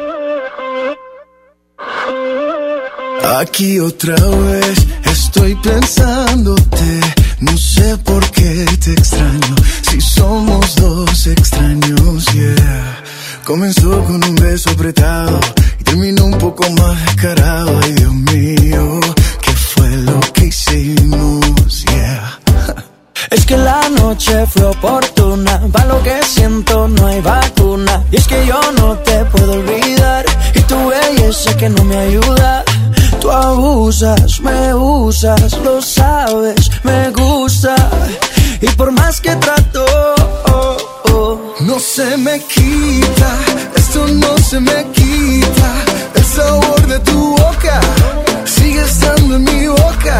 Aquí otra vez estoy pensándote, no sé por qué te extraño, si somos dos extraños, yeah. Comenzó con un beso apretado y terminó un poco más descarado, ay Dios mío, ¿qué fue lo que hicimos, yeah? Es que la noche fue oportuna, para lo que siento no hay vacuna. Y es que yo no te puedo olvidar, y tu belleza que no me ayuda. Tú abusas, me usas, lo sabes, me gusta. Y por más que trato, oh, oh, No se me quita, esto no se me quita. El sabor de tu boca sigue estando en mi boca.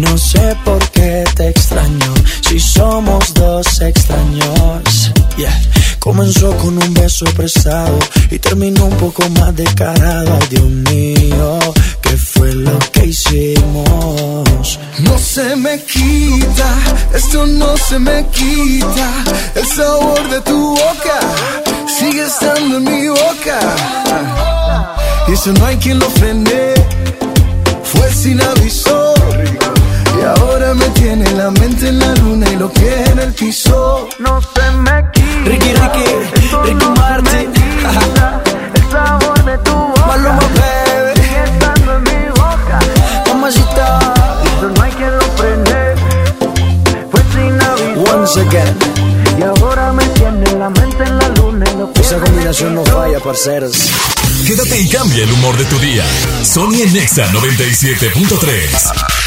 No sé por qué te extraño. Si somos dos extraños. Yeah. Comenzó con un beso prestado y terminó un poco más descarado. Ay, Dios mío, ¿qué fue lo que hicimos? No se me quita, esto no se me quita. El sabor de tu boca sigue estando en mi boca. Y eso no hay quien lo frene. Fue sin aviso. Y ahora me tiene la mente en la luna y lo que en el piso. No se me quita. Ricky, Ricky, Ricky Martin. El sabor de tu boca Maluma, baby. sigue estando en mi boca. Mamacita. Eso no hay quien lo frene. Fue sin aviso. Once again. Y ahora me tiene la mente en la luna y lo que Esa combinación no falla, parceros. Quédate y cambia el humor de tu día. Sony en Nexa 97.3.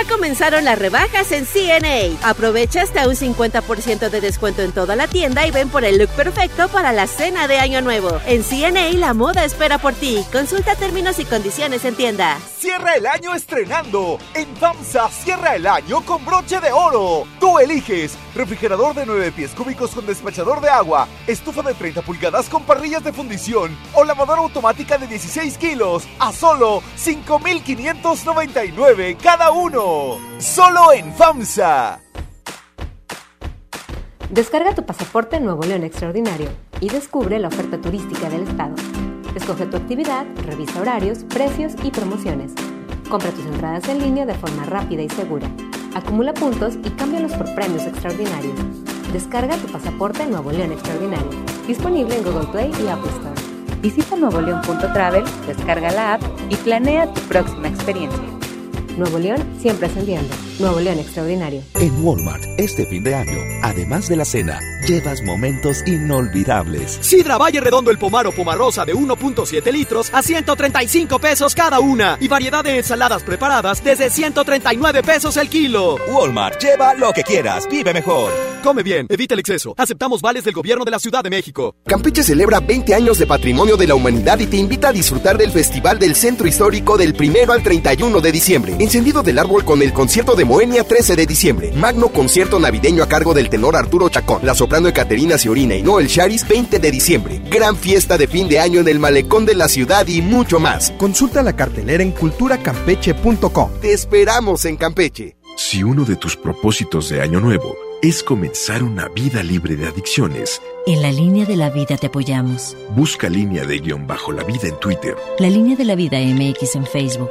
Ya comenzaron las rebajas en CNA. Aprovecha hasta un 50% de descuento en toda la tienda y ven por el look perfecto para la cena de Año Nuevo. En CNA la moda espera por ti. Consulta términos y condiciones en tienda. Cierra el año estrenando. En FAMSA cierra el año con broche de oro. Tú eliges refrigerador de 9 pies cúbicos con despachador de agua, estufa de 30 pulgadas con parrillas de fundición o lavadora automática de 16 kilos a solo 5,599 cada uno. Solo en FAMSA. Descarga tu pasaporte Nuevo León Extraordinario y descubre la oferta turística del estado. Escoge tu actividad, revisa horarios, precios y promociones. Compra tus entradas en línea de forma rápida y segura. Acumula puntos y cámbialos por premios extraordinarios. Descarga tu pasaporte Nuevo León Extraordinario. Disponible en Google Play y Apple Store. Visita nuevoleón.travel, descarga la app y planea tu próxima experiencia. Nuevo León siempre ascendiendo. Nuevo León Extraordinario. En Walmart, este fin de año, además de la cena, llevas momentos inolvidables. Sidra Valle Redondo el Pomaro Pomarosa de 1.7 litros a 135 pesos cada una. Y variedad de ensaladas preparadas desde 139 pesos el kilo. Walmart, lleva lo que quieras, vive mejor. Come bien, evita el exceso. Aceptamos vales del gobierno de la Ciudad de México. Campeche celebra 20 años de patrimonio de la humanidad y te invita a disfrutar del Festival del Centro Histórico del 1 al 31 de diciembre. Encendido del árbol con el concierto de Moenia 13 de diciembre. Magno concierto navideño a cargo del tenor Arturo Chacón. La soprano Ecaterina Ciorina y Noel Charis 20 de diciembre. Gran fiesta de fin de año en el malecón de la ciudad y mucho más. Consulta la cartelera en culturacampeche.com. Te esperamos en Campeche. Si uno de tus propósitos de año nuevo es comenzar una vida libre de adicciones, En la línea de la vida te apoyamos. busca línea de guion bajo la vida en Twitter, La línea de la vida MX en Facebook.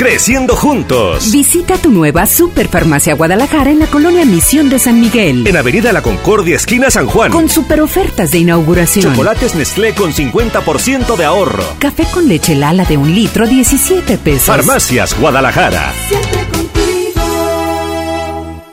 Creciendo juntos. Visita tu nueva Superfarmacia Guadalajara en la colonia Misión de San Miguel. En Avenida La Concordia, esquina San Juan. Con super ofertas de inauguración. Chocolates Nestlé con 50% de ahorro. Café con leche Lala de un litro, 17 pesos. Farmacias Guadalajara.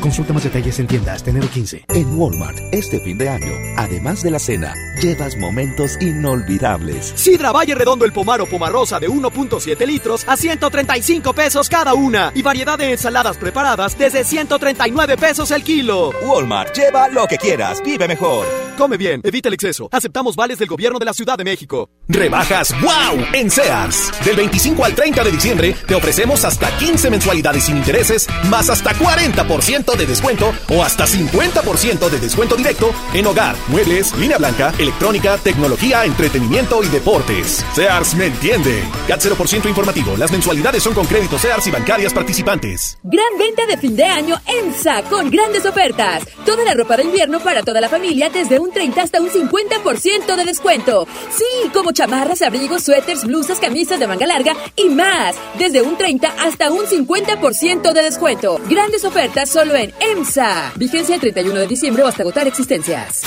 Consulta más detalles en tiendas de enero 15. En Walmart, este fin de año, además de la cena, llevas momentos inolvidables. Sidra Valle Redondo el Pomar o Pomarosa de 1.7 litros a 135 pesos cada una. Y variedad de ensaladas preparadas desde 139 pesos el kilo. Walmart, lleva lo que quieras, vive mejor. Come bien, evita el exceso. Aceptamos vales del gobierno de la Ciudad de México. Rebajas wow en Sears. Del 25 al 30 de diciembre te ofrecemos hasta 15 mensualidades sin intereses, más hasta 40% de descuento o hasta 50% de descuento directo en hogar, muebles, línea blanca, electrónica, tecnología, entretenimiento y deportes. Sears me entiende. CAT 0% informativo. Las mensualidades son con créditos Sears y bancarias participantes. Gran venta de fin de año EMSA con grandes ofertas. Toda la ropa de invierno para toda la familia desde un 30 hasta un 50% de descuento. Sí, como chamarras, abrigos, suéteres, blusas, camisas de manga larga y más. Desde un 30 hasta un 50% de descuento. Grandes ofertas solo en EMSA. Vigencia el 31 de diciembre o hasta agotar existencias.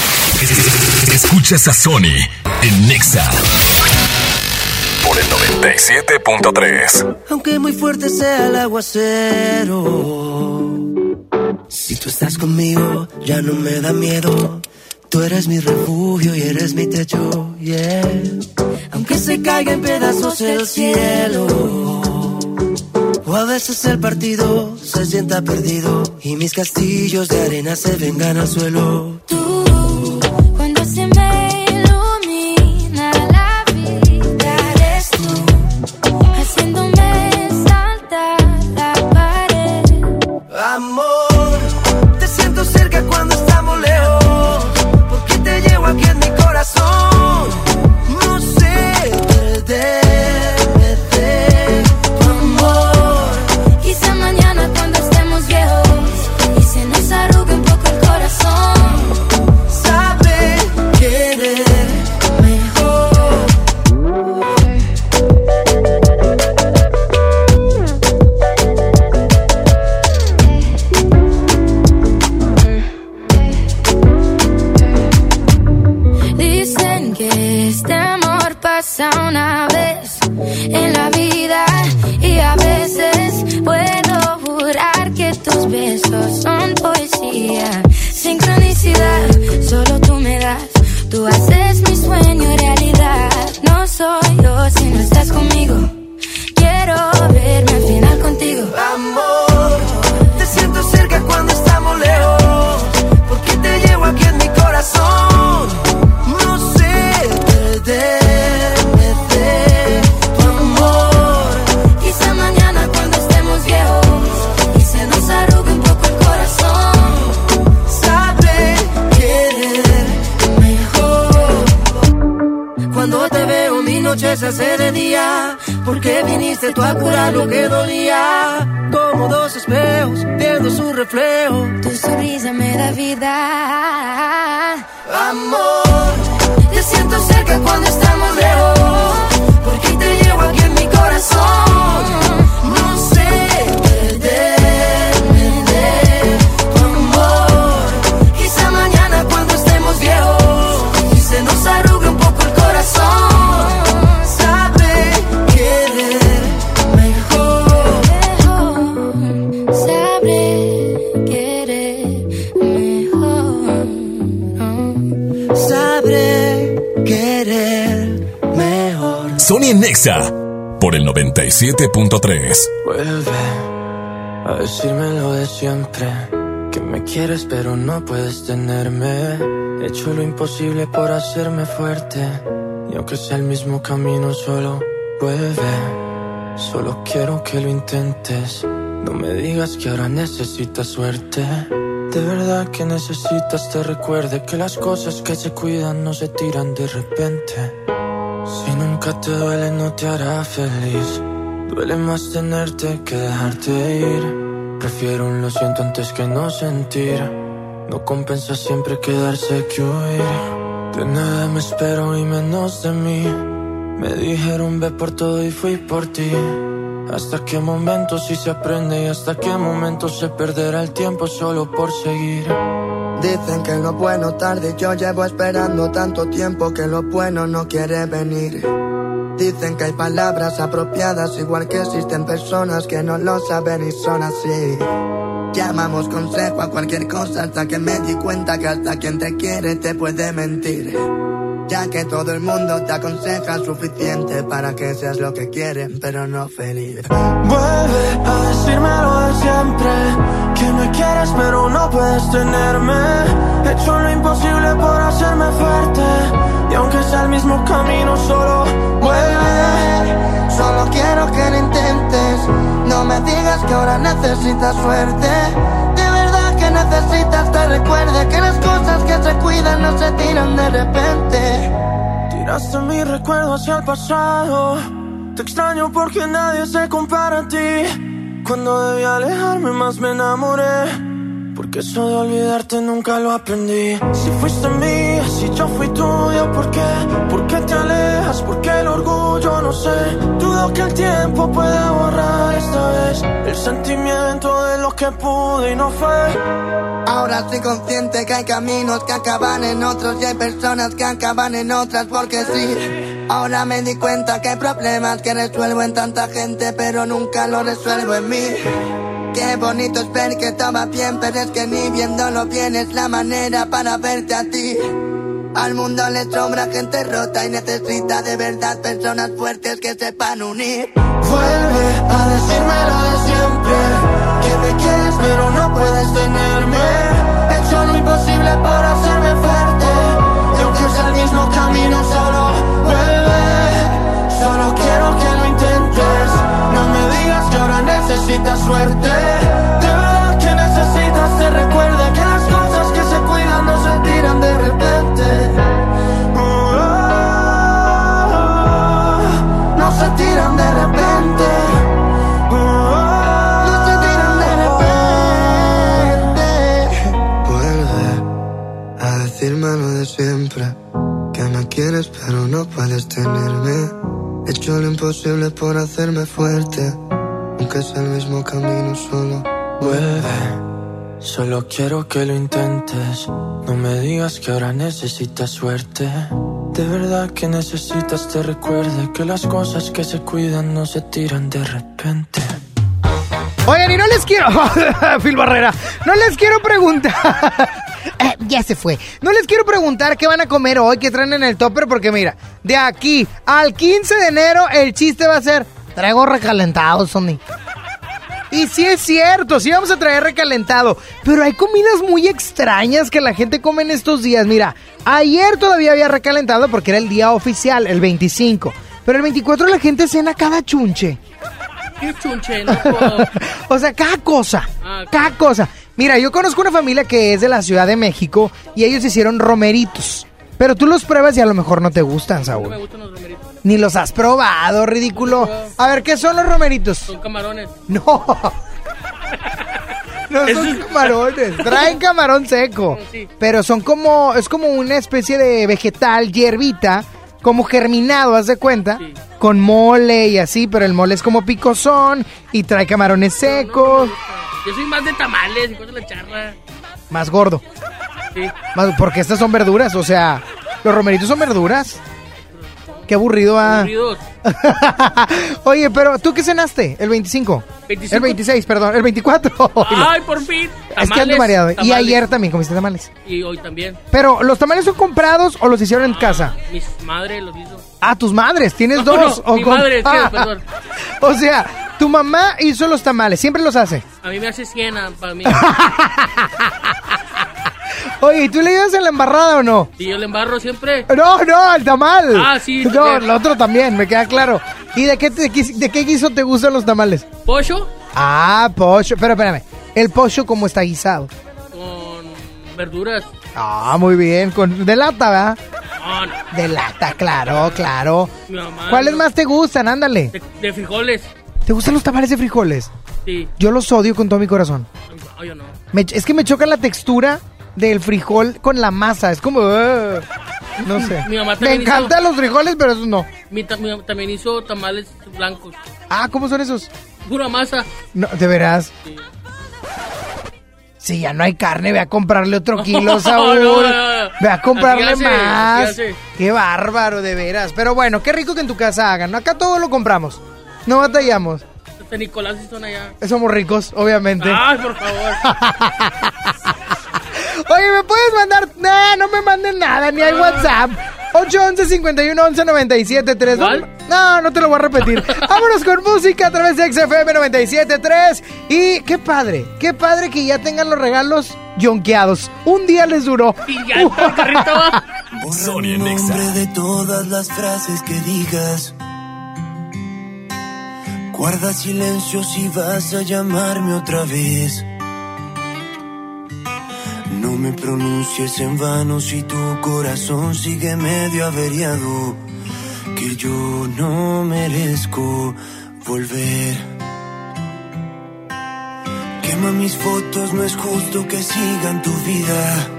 Escuchas a Sony en Nexa por el 97.3. Aunque muy fuerte sea el aguacero. Si tú estás conmigo, ya no me da miedo. Tú eres mi refugio y eres mi techo, yeah. Aunque se caiga en pedazos el cielo. O a veces el partido se sienta perdido y mis castillos de arena se vengan al suelo. Son poesía. Sincronicidad, solo tú me das. Tú haces mi sueño realidad. No soy yo si no estás conmigo. Quiero verme al final contigo. Amor, te siento cerca cuando estamos lejos, porque te llevo aquí en mi corazón. Se hace de día, porque viniste tú a curar lo que dolía. Como dos espejos viendo su reflejo. Tu sonrisa me da vida. Amor, te siento cerca cuando estamos lejos, porque te llevo aquí en mi corazón. No sé en Nexa por el 97.3. Vuelve a decirme lo de siempre. Que me quieres pero no puedes tenerme. He hecho lo imposible por hacerme fuerte. Y aunque sea el mismo camino, solo vuelve. Solo quiero que lo intentes. No me digas que ahora necesitas suerte. De verdad que necesitas te recuerde que las cosas que se cuidan no se tiran de repente. Si nunca te duele no te hará feliz. Duele más tenerte que dejarte ir. Prefiero un lo siento antes que no sentir. No compensa siempre quedarse que huir. De nada me espero y menos de mí. Me dijeron ve por todo y fui por ti. Hasta qué momento si se aprende y hasta qué momento se perderá el tiempo solo por seguir. Dicen que lo bueno tarde, yo llevo esperando tanto tiempo que lo bueno no quiere venir. Dicen que hay palabras apropiadas, igual que existen personas que no lo saben y son así. Llamamos consejo a cualquier cosa hasta que me di cuenta que hasta quien te quiere te puede mentir. Ya que todo el mundo te aconseja suficiente para que seas lo que quieren, pero no feliz. Vuelve a decirme lo de siempre. Que me quieres pero no puedes tenerme. He hecho lo imposible por hacerme fuerte. Y aunque sea el mismo camino, solo vuelve. Solo quiero que lo intentes. No me digas que ahora necesitas suerte. De verdad que necesitas te recuerde que las cosas que se cuidan no se tiran de repente. Tiraste mi recuerdo hacia el pasado. Te extraño porque nadie se compara a ti. Cuando debí alejarme más me enamoré. Porque eso de olvidarte nunca lo aprendí. Si fuiste mía, si yo fui tuyo, ¿por qué? ¿Por qué te alejas? ¿Por qué el orgullo? No sé. Dudo que el tiempo pueda borrar esta vez el sentimiento de lo que pude y no fue. Ahora estoy consciente que hay caminos que acaban en otros y hay personas que acaban en otras porque sí. Ahora me di cuenta que problemas que resuelvo en tanta gente pero nunca lo resuelvo en mí. Qué bonito es ver que todo va bien, pero es que ni viéndolo bien es la manera para verte a ti. Al mundo le sobra gente rota y necesita de verdad personas fuertes que sepan unir. Vuelve a decirme lo de siempre. Que me quieres pero no puedes tenerme. He hecho lo imposible por hacerme fuerte. Aunque sea el mismo camino, De verdad que necesitas te recuerde que las cosas que se cuidan no se tiran de repente. Oh, oh, oh. No se tiran de repente. No se tiran de repente. Vuelve a decirme lo de siempre. Que me quieres pero no puedes tenerme. He hecho lo imposible por hacerme fuerte. Aunque sea el mismo camino solo. Vuelve. Solo quiero que lo intentes. No me digas que ahora necesitas suerte. De verdad que necesitas te recuerde que las cosas que se cuidan no se tiran de repente. Oigan, y no les quiero. Phil Barrera. No les quiero preguntar. Eh, ya se fue. No les quiero preguntar qué van a comer hoy, qué traen en el topper, porque mira, de aquí al 15 de enero el chiste va a ser: traigo recalentado, Sony. Y sí es cierto, sí vamos a traer recalentado. Pero hay comidas muy extrañas que la gente come en estos días. Mira, ayer todavía había recalentado porque era el día oficial, el 25. Pero el 24 la gente cena cada chunche. ¿Qué chunche? No puedo. O sea, cada cosa. Ah. Cada cosa. Mira, yo conozco una familia que es de la Ciudad de México y ellos hicieron romeritos. Pero tú los pruebas y a lo mejor no te gustan, No Saúl. me gustan los romeritos. Ni los has probado, ridículo. A ver, ¿qué son los romeritos? Son camarones. No. No son camarones, traen camarón seco. Sí. Pero son como, es como una especie de vegetal, hierbita, como germinado, haz de cuenta, con mole y así, pero el mole es como picosón y trae camarones secos, Yo soy más de tamales y cosas de la charla. más gordo. Sí. Más- porque estas son verduras, o sea, los romeritos son verduras. Qué aburrido, ah. Aburridos. Oye, pero ¿tú qué cenaste? ¿El 25? 25. El 26, perdón, el 24. Ay, por fin. Es que ando Tamales, mareado. Y tamales. ayer también comiste tamales. Y hoy también. Pero, ¿los tamales son comprados o los hicieron en casa? Mis madre los hizo. Ah, tus madres, tienes No, dos. no, mi madre, tío, Ah, perdón. O sea, tu mamá hizo los tamales, siempre los hace. A mí me hace siena para mí. Oye, ¿y tú le ibas en la embarrada o no? y yo le embarro siempre. No, no, el tamal. Ah, sí, No, el otro también, me queda claro. ¿Y de qué, te- de qué guiso te gustan los tamales? Pollo Ah, pollo. Pero espérame, el pollo como está guisado. con verduras. Ah, muy bien, con de lata, ¿verdad? No, no. De lata, claro, claro. Mamá, ¿Cuáles no. más te gustan? Ándale. De, de frijoles. ¿Te gustan los tamales de frijoles? Sí. Yo los odio con todo mi corazón. Yo no. Me- es que me choca la textura del frijol con la masa. Es como... "Ugh". no sé. Mi mamá Me encantan los frijoles, pero esos no. Mi ta- mi- también hizo tamales blancos. Ah, ¿cómo son esos? Pura masa. No, ¿De veras? Sí, ya no hay carne, ve a comprarle otro kilo, Saúl. No, no, no, no. Ve a comprarle hace, más. Qué bárbaro, de veras. Pero bueno, qué rico que en tu casa hagan. Acá todo lo compramos. No batallamos. Este Nicolás y son allá. Somos ricos, obviamente. Ay, por favor. Oye, ¿me puedes mandar? Nah, no me manden nada, ni hay WhatsApp. 811 51 11 97 3 ¿Cuál? No, no te lo voy a repetir. Vámonos con música a través de XFM 97 3 Y qué padre, qué padre que ya tengan los regalos yonqueados. Un día les duró. Y ya está el carrito. Sonia nombre Nexa. de todas las frases que digas. Guarda silencio si vas a llamarme otra vez. No me pronuncies en vano si tu corazón sigue medio averiado. Que yo no merezco volver. Quema mis fotos, no es justo que sigan tu vida.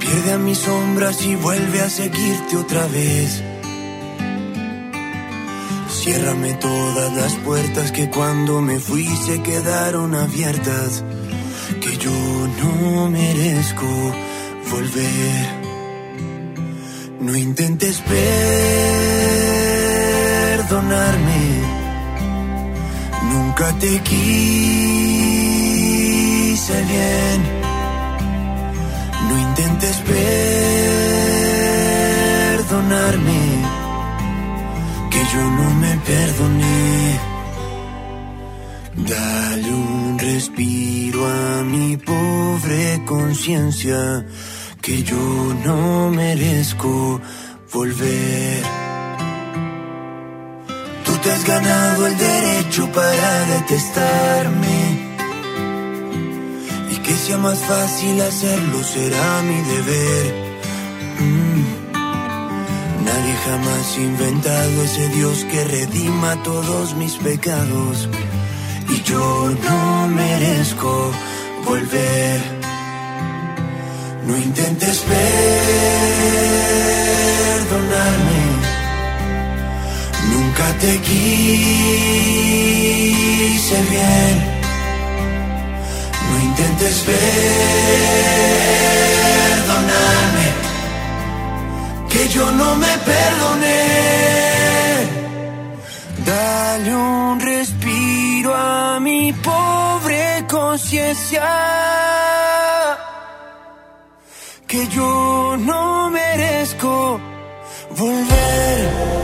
Pierde a mis sombras y vuelve a seguirte otra vez. Ciérrame todas las puertas que cuando me fui se quedaron abiertas. No merezco volver. No intentes perdonarme. Nunca te quise bien. No intentes perdonarme, que yo no me perdoné. Dale respiro a mi pobre conciencia, que yo no merezco volver. Tú te has ganado el derecho para detestarme. Y que sea más fácil hacerlo será mi deber. Mm. Nadie jamás ha inventado ese Dios que redima todos mis pecados. Yo no merezco volver. No intentes perdonarme. Nunca te quise bien. No intentes perdonarme, que yo no me perdoné. Dale un respiro a mi pobre conciencia, que yo no merezco volver.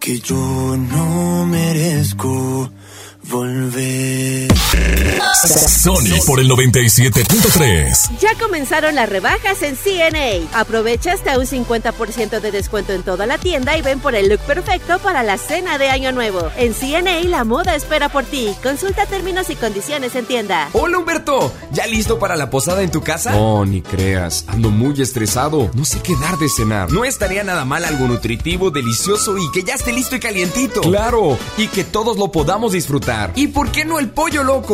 Que yo no merezco volver. Sony por el 97.3. Ya comenzaron las rebajas en CNA. Aprovecha hasta un 50% de descuento en toda la tienda y ven por el look perfecto para la cena de Año Nuevo. En CNA la moda espera por ti. Consulta términos y condiciones en tienda. Hola Humberto, ¿ya listo para la posada en tu casa? No, ni creas, ando muy estresado. No sé qué dar de cenar. No estaría nada mal algo nutritivo, delicioso y que ya esté listo y calientito. Claro, y que todos lo podamos disfrutar. ¿Y por qué no el pollo loco?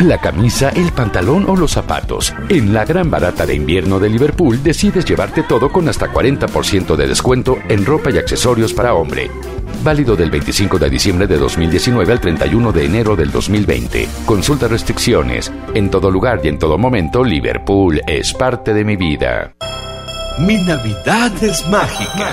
La camisa, el pantalón o los zapatos. En la gran barata de invierno de Liverpool decides llevarte todo con hasta 40% de descuento en ropa y accesorios para hombre. Válido del 25 de diciembre de 2019 al 31 de enero del 2020. Consulta restricciones. En todo lugar y en todo momento, Liverpool es parte de mi vida. Mi Navidad es mágica.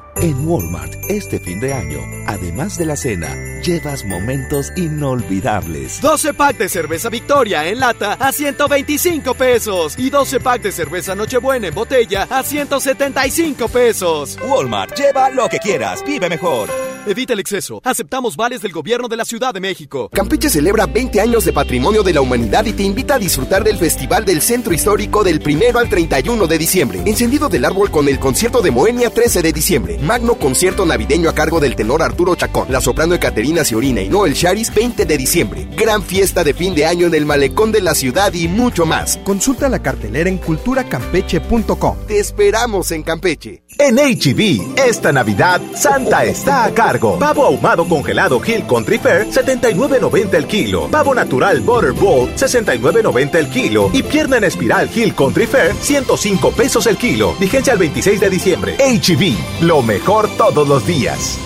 En Walmart, este fin de año, además de la cena, llevas momentos inolvidables. 12 pack de cerveza Victoria en lata a 125 pesos y 12 pack de cerveza Nochebuena en botella a 175 pesos. Walmart, lleva lo que quieras, vive mejor. Evita el exceso. Aceptamos vales del gobierno de la Ciudad de México. Campeche celebra 20 años de patrimonio de la humanidad y te invita a disfrutar del Festival del Centro Histórico del 1 al 31 de diciembre. Encendido del árbol con el concierto de Moenia 13 de diciembre. Magno concierto navideño a cargo del tenor Arturo Chacón, la soprano Caterina Ciorina y Noel Charis 20 de diciembre. Gran fiesta de fin de año en el malecón de la ciudad y mucho más. Consulta la cartelera en culturacampeche.com. Te esperamos en Campeche. En HB, esta Navidad, Santa está a cargo. Pavo ahumado congelado Hill Country Fair, 79.90 el kilo. Pavo natural Butter Bowl, 69.90 el kilo. Y pierna en espiral Hill Country Fair, 105 pesos el kilo. Vigencia al 26 de diciembre. HB, lo mejor todos los días.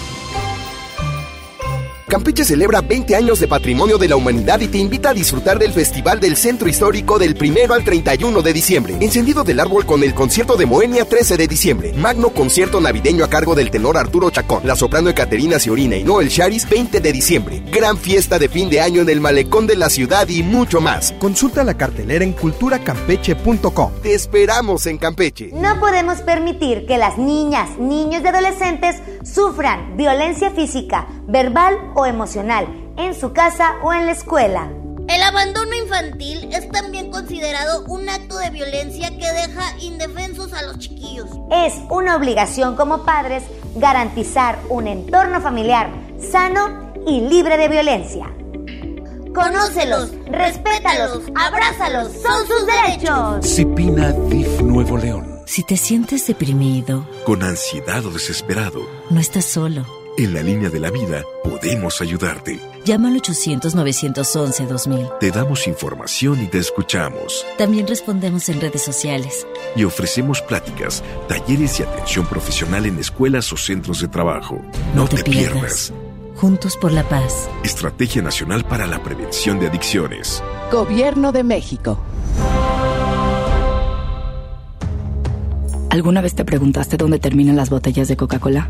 Campeche celebra 20 años de patrimonio de la humanidad y te invita a disfrutar del Festival del Centro Histórico del 1 al 31 de diciembre. Encendido del árbol con el concierto de Moenia 13 de diciembre. Magno concierto navideño a cargo del tenor Arturo Chacón, la soprano Caterina Ciorina y Noel Charis 20 de diciembre. Gran fiesta de fin de año en el malecón de la ciudad y mucho más. Consulta la cartelera en culturacampeche.com. Te esperamos en Campeche. No podemos permitir que las niñas, niños y adolescentes sufran violencia física, verbal o emocional en su casa o en la escuela. El abandono infantil es también considerado un acto de violencia que deja indefensos a los chiquillos. Es una obligación como padres garantizar un entorno familiar sano y libre de violencia. Conócelos, respétalos, abrázalos, son sus derechos. Cipina DIF Nuevo León. Si te sientes deprimido, con ansiedad o desesperado, no estás solo. En la línea de la vida podemos ayudarte. Llama al 800-911-2000. Te damos información y te escuchamos. También respondemos en redes sociales. Y ofrecemos pláticas, talleres y atención profesional en escuelas o centros de trabajo. No, no te, te pierdas. pierdas. Juntos por la paz. Estrategia Nacional para la Prevención de Adicciones. Gobierno de México. ¿Alguna vez te preguntaste dónde terminan las botellas de Coca-Cola?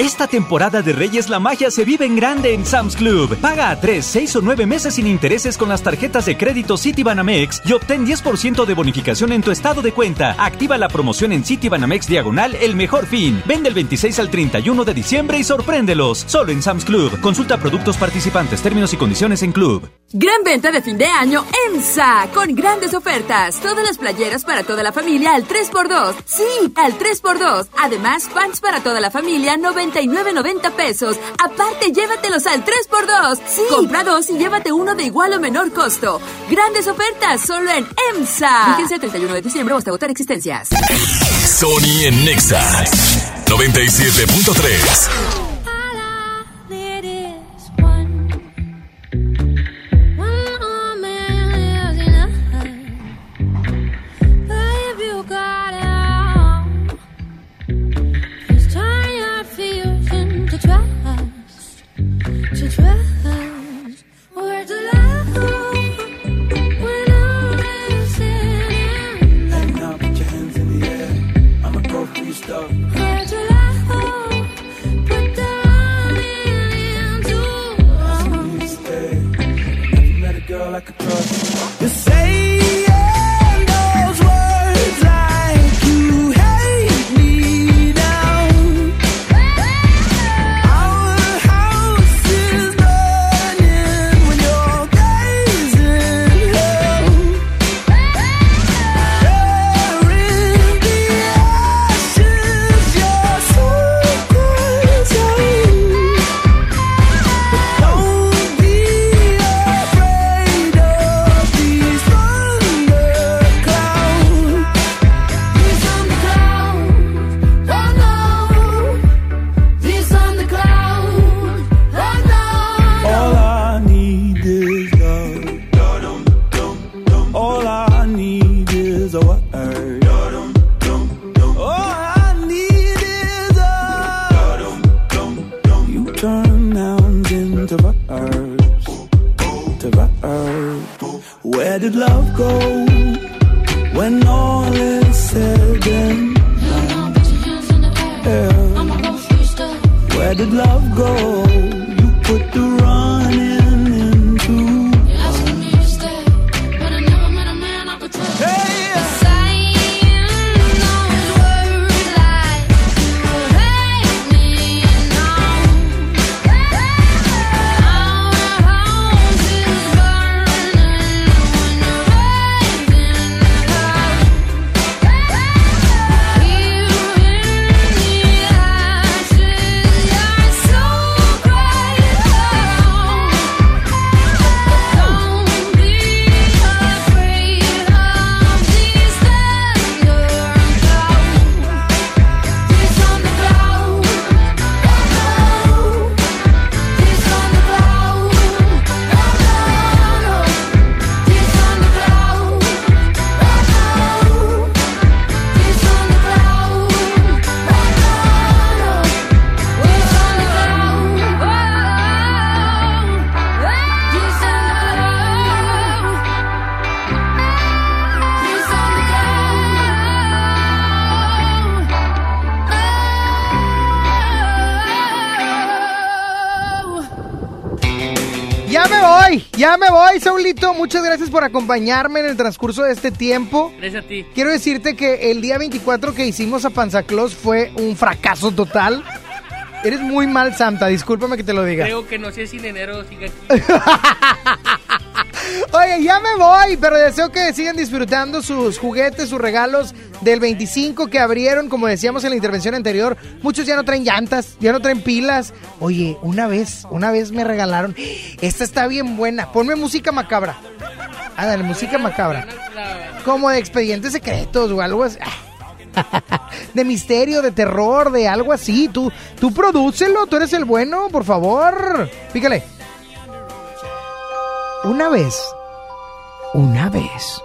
Esta temporada de Reyes la magia se vive en grande en Sam's Club. Paga a 3, 6 o 9 meses sin intereses con las tarjetas de crédito Citibanamex y obtén 10% de bonificación en tu estado de cuenta. Activa la promoción en Citibanamex Diagonal El Mejor Fin. Vende el 26 al 31 de diciembre y sorpréndelos. Solo en Sam's Club. Consulta productos participantes, términos y condiciones en Club. Gran venta de fin de año en SA con grandes ofertas. Todas las playeras para toda la familia al 3x2. Sí, al 3x2. Además, pants para toda la familia 99.90 pesos. Aparte, llévatelos al 3x2. Sí, compra dos y llévate uno de igual o menor costo. Grandes ofertas solo en EMSA. Fíjense el 31 de diciembre hasta agotar existencias. Sony en Nexa 97.3. Muchas gracias por acompañarme en el transcurso de este tiempo. Gracias a ti. Quiero decirte que el día 24 que hicimos a Panzaclos fue un fracaso total. Eres muy mal Santa, discúlpame que te lo diga. Creo que no sé si en enero sigue aquí. Oye, ya me voy, pero deseo que sigan disfrutando sus juguetes, sus regalos del 25 que abrieron, como decíamos en la intervención anterior. Muchos ya no traen llantas, ya no traen pilas. Oye, una vez, una vez me regalaron. Esta está bien buena. Ponme música macabra. Ah, dale, música macabra. Como de expedientes secretos o algo así. De misterio, de terror, de algo así. Tú, tú prodúcelo, tú eres el bueno, por favor. Pícale. Una vez, una vez,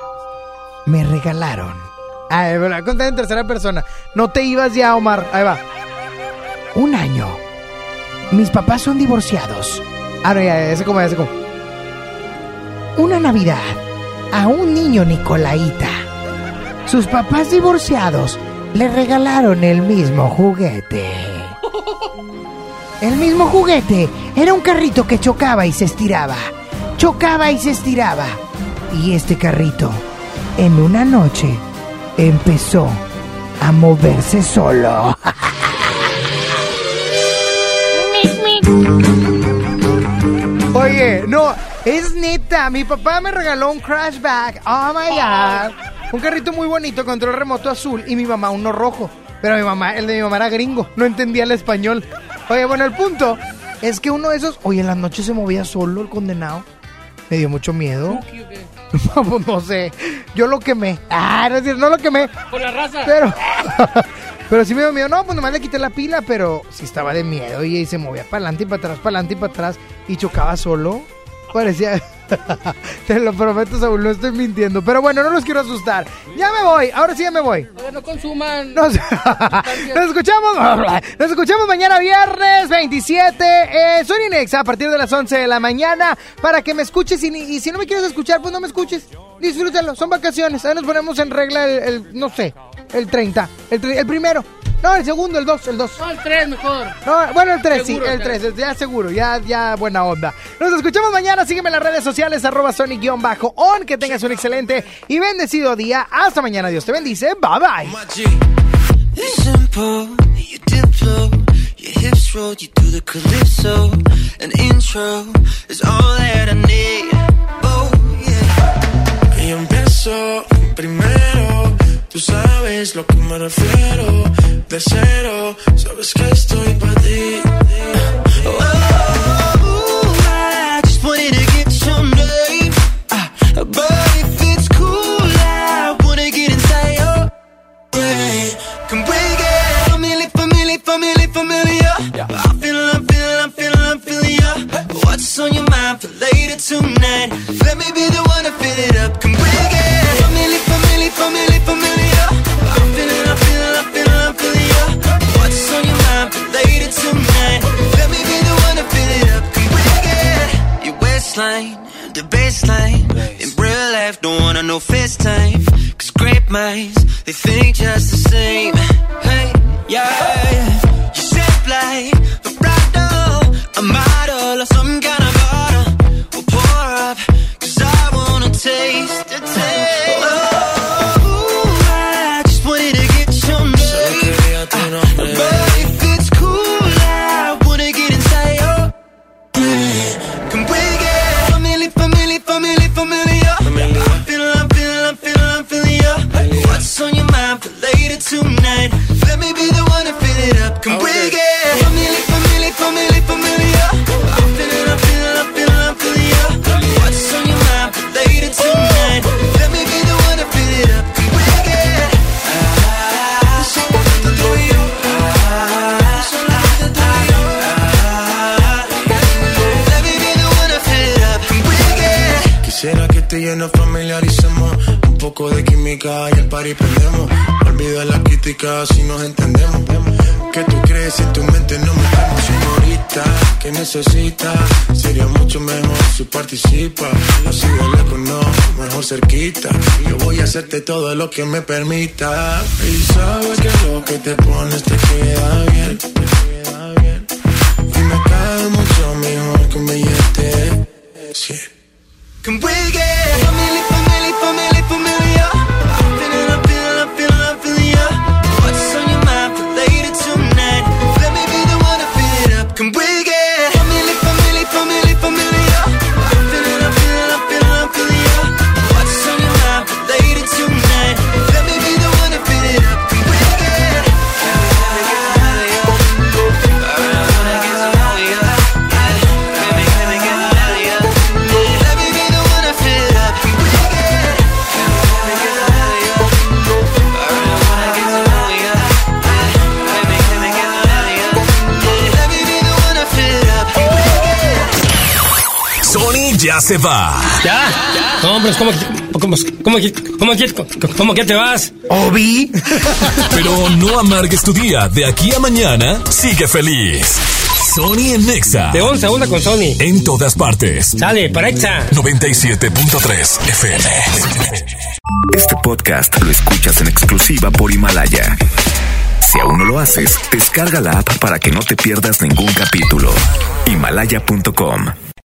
me regalaron. Ah, me la en tercera persona. No te ibas ya, Omar. Ahí va. Un año. Mis papás son divorciados. Ah, no, ya, ese como, ese como. Una Navidad. A un niño Nicolaita. Sus papás divorciados le regalaron el mismo juguete. El mismo juguete era un carrito que chocaba y se estiraba. Chocaba y se estiraba. Y este carrito, en una noche, empezó a moverse solo. Oye, no, es neta. Mi papá me regaló un Crashback. Oh my god. Un carrito muy bonito, control remoto azul y mi mamá uno rojo. Pero mi mamá, el de mi mamá era gringo, no entendía el español. Oye, bueno, el punto es que uno de esos, oye, en la noche se movía solo el condenado. Me dio mucho miedo. No sé. Yo lo quemé. Ah, no, es no lo quemé. Por la raza. Pero, pero sí me dio miedo. No, pues nomás le quité la pila, pero sí estaba de miedo. Y, y se movía para adelante y para atrás, para adelante y para atrás. Y chocaba solo. Parecía. Te lo prometo, Saúl, no estoy mintiendo. Pero bueno, no los quiero asustar. Ya me voy. Ahora sí ya me voy. No consuman. Nos, nos escuchamos. Nos escuchamos mañana viernes 27. Eh, soy Inex a partir de las 11 de la mañana para que me escuches. Y, y si no me quieres escuchar, pues no me escuches. Disfrútalo. Son vacaciones. Ahí nos ponemos en regla el, el, no sé, el 30. El, el primero. No, el segundo, el 2, el 2. No, el 3 mejor. No, bueno, el 3, sí, Seguro, el el 3, ya seguro, ya, ya buena onda. Nos escuchamos mañana, sígueme en las redes sociales, arroba Sonic-on, que tengas un excelente y bendecido día. Hasta mañana, Dios te bendice, bye bye. Simple, you your hips roll, you do the calypso. An intro is all that I need. Oh, yeah. Y empiezo primero, tú sabes lo que me refiero. De cero, sabes que estoy para ti. Oh, no FaceTime. Cause great minds, they think just the same. Hey, yeah. Y el party prendemos. Olvida la crítica si nos entendemos. Que tú crees en tu mente no me temo. Señorita, que necesita Sería mucho mejor si participa. Así de lejos no, mejor cerquita. Yo voy a hacerte todo lo que me permita. Y sabes que lo que te pones te queda bien Y me cae mucho mejor que un billete Sí. Se va. ¿Ya? No, hombre, ¿cómo, cómo, cómo, cómo, cómo, cómo que te vas? Obi. Pero no amargues tu día. De aquí a mañana, sigue feliz. Sony en Nexa. De 11 a 1 con Sony. En todas partes. Sale, para Exa. 97.3 FM. Este podcast lo escuchas en exclusiva por Himalaya. Si aún no lo haces, descarga la app para que no te pierdas ningún capítulo. Himalaya.com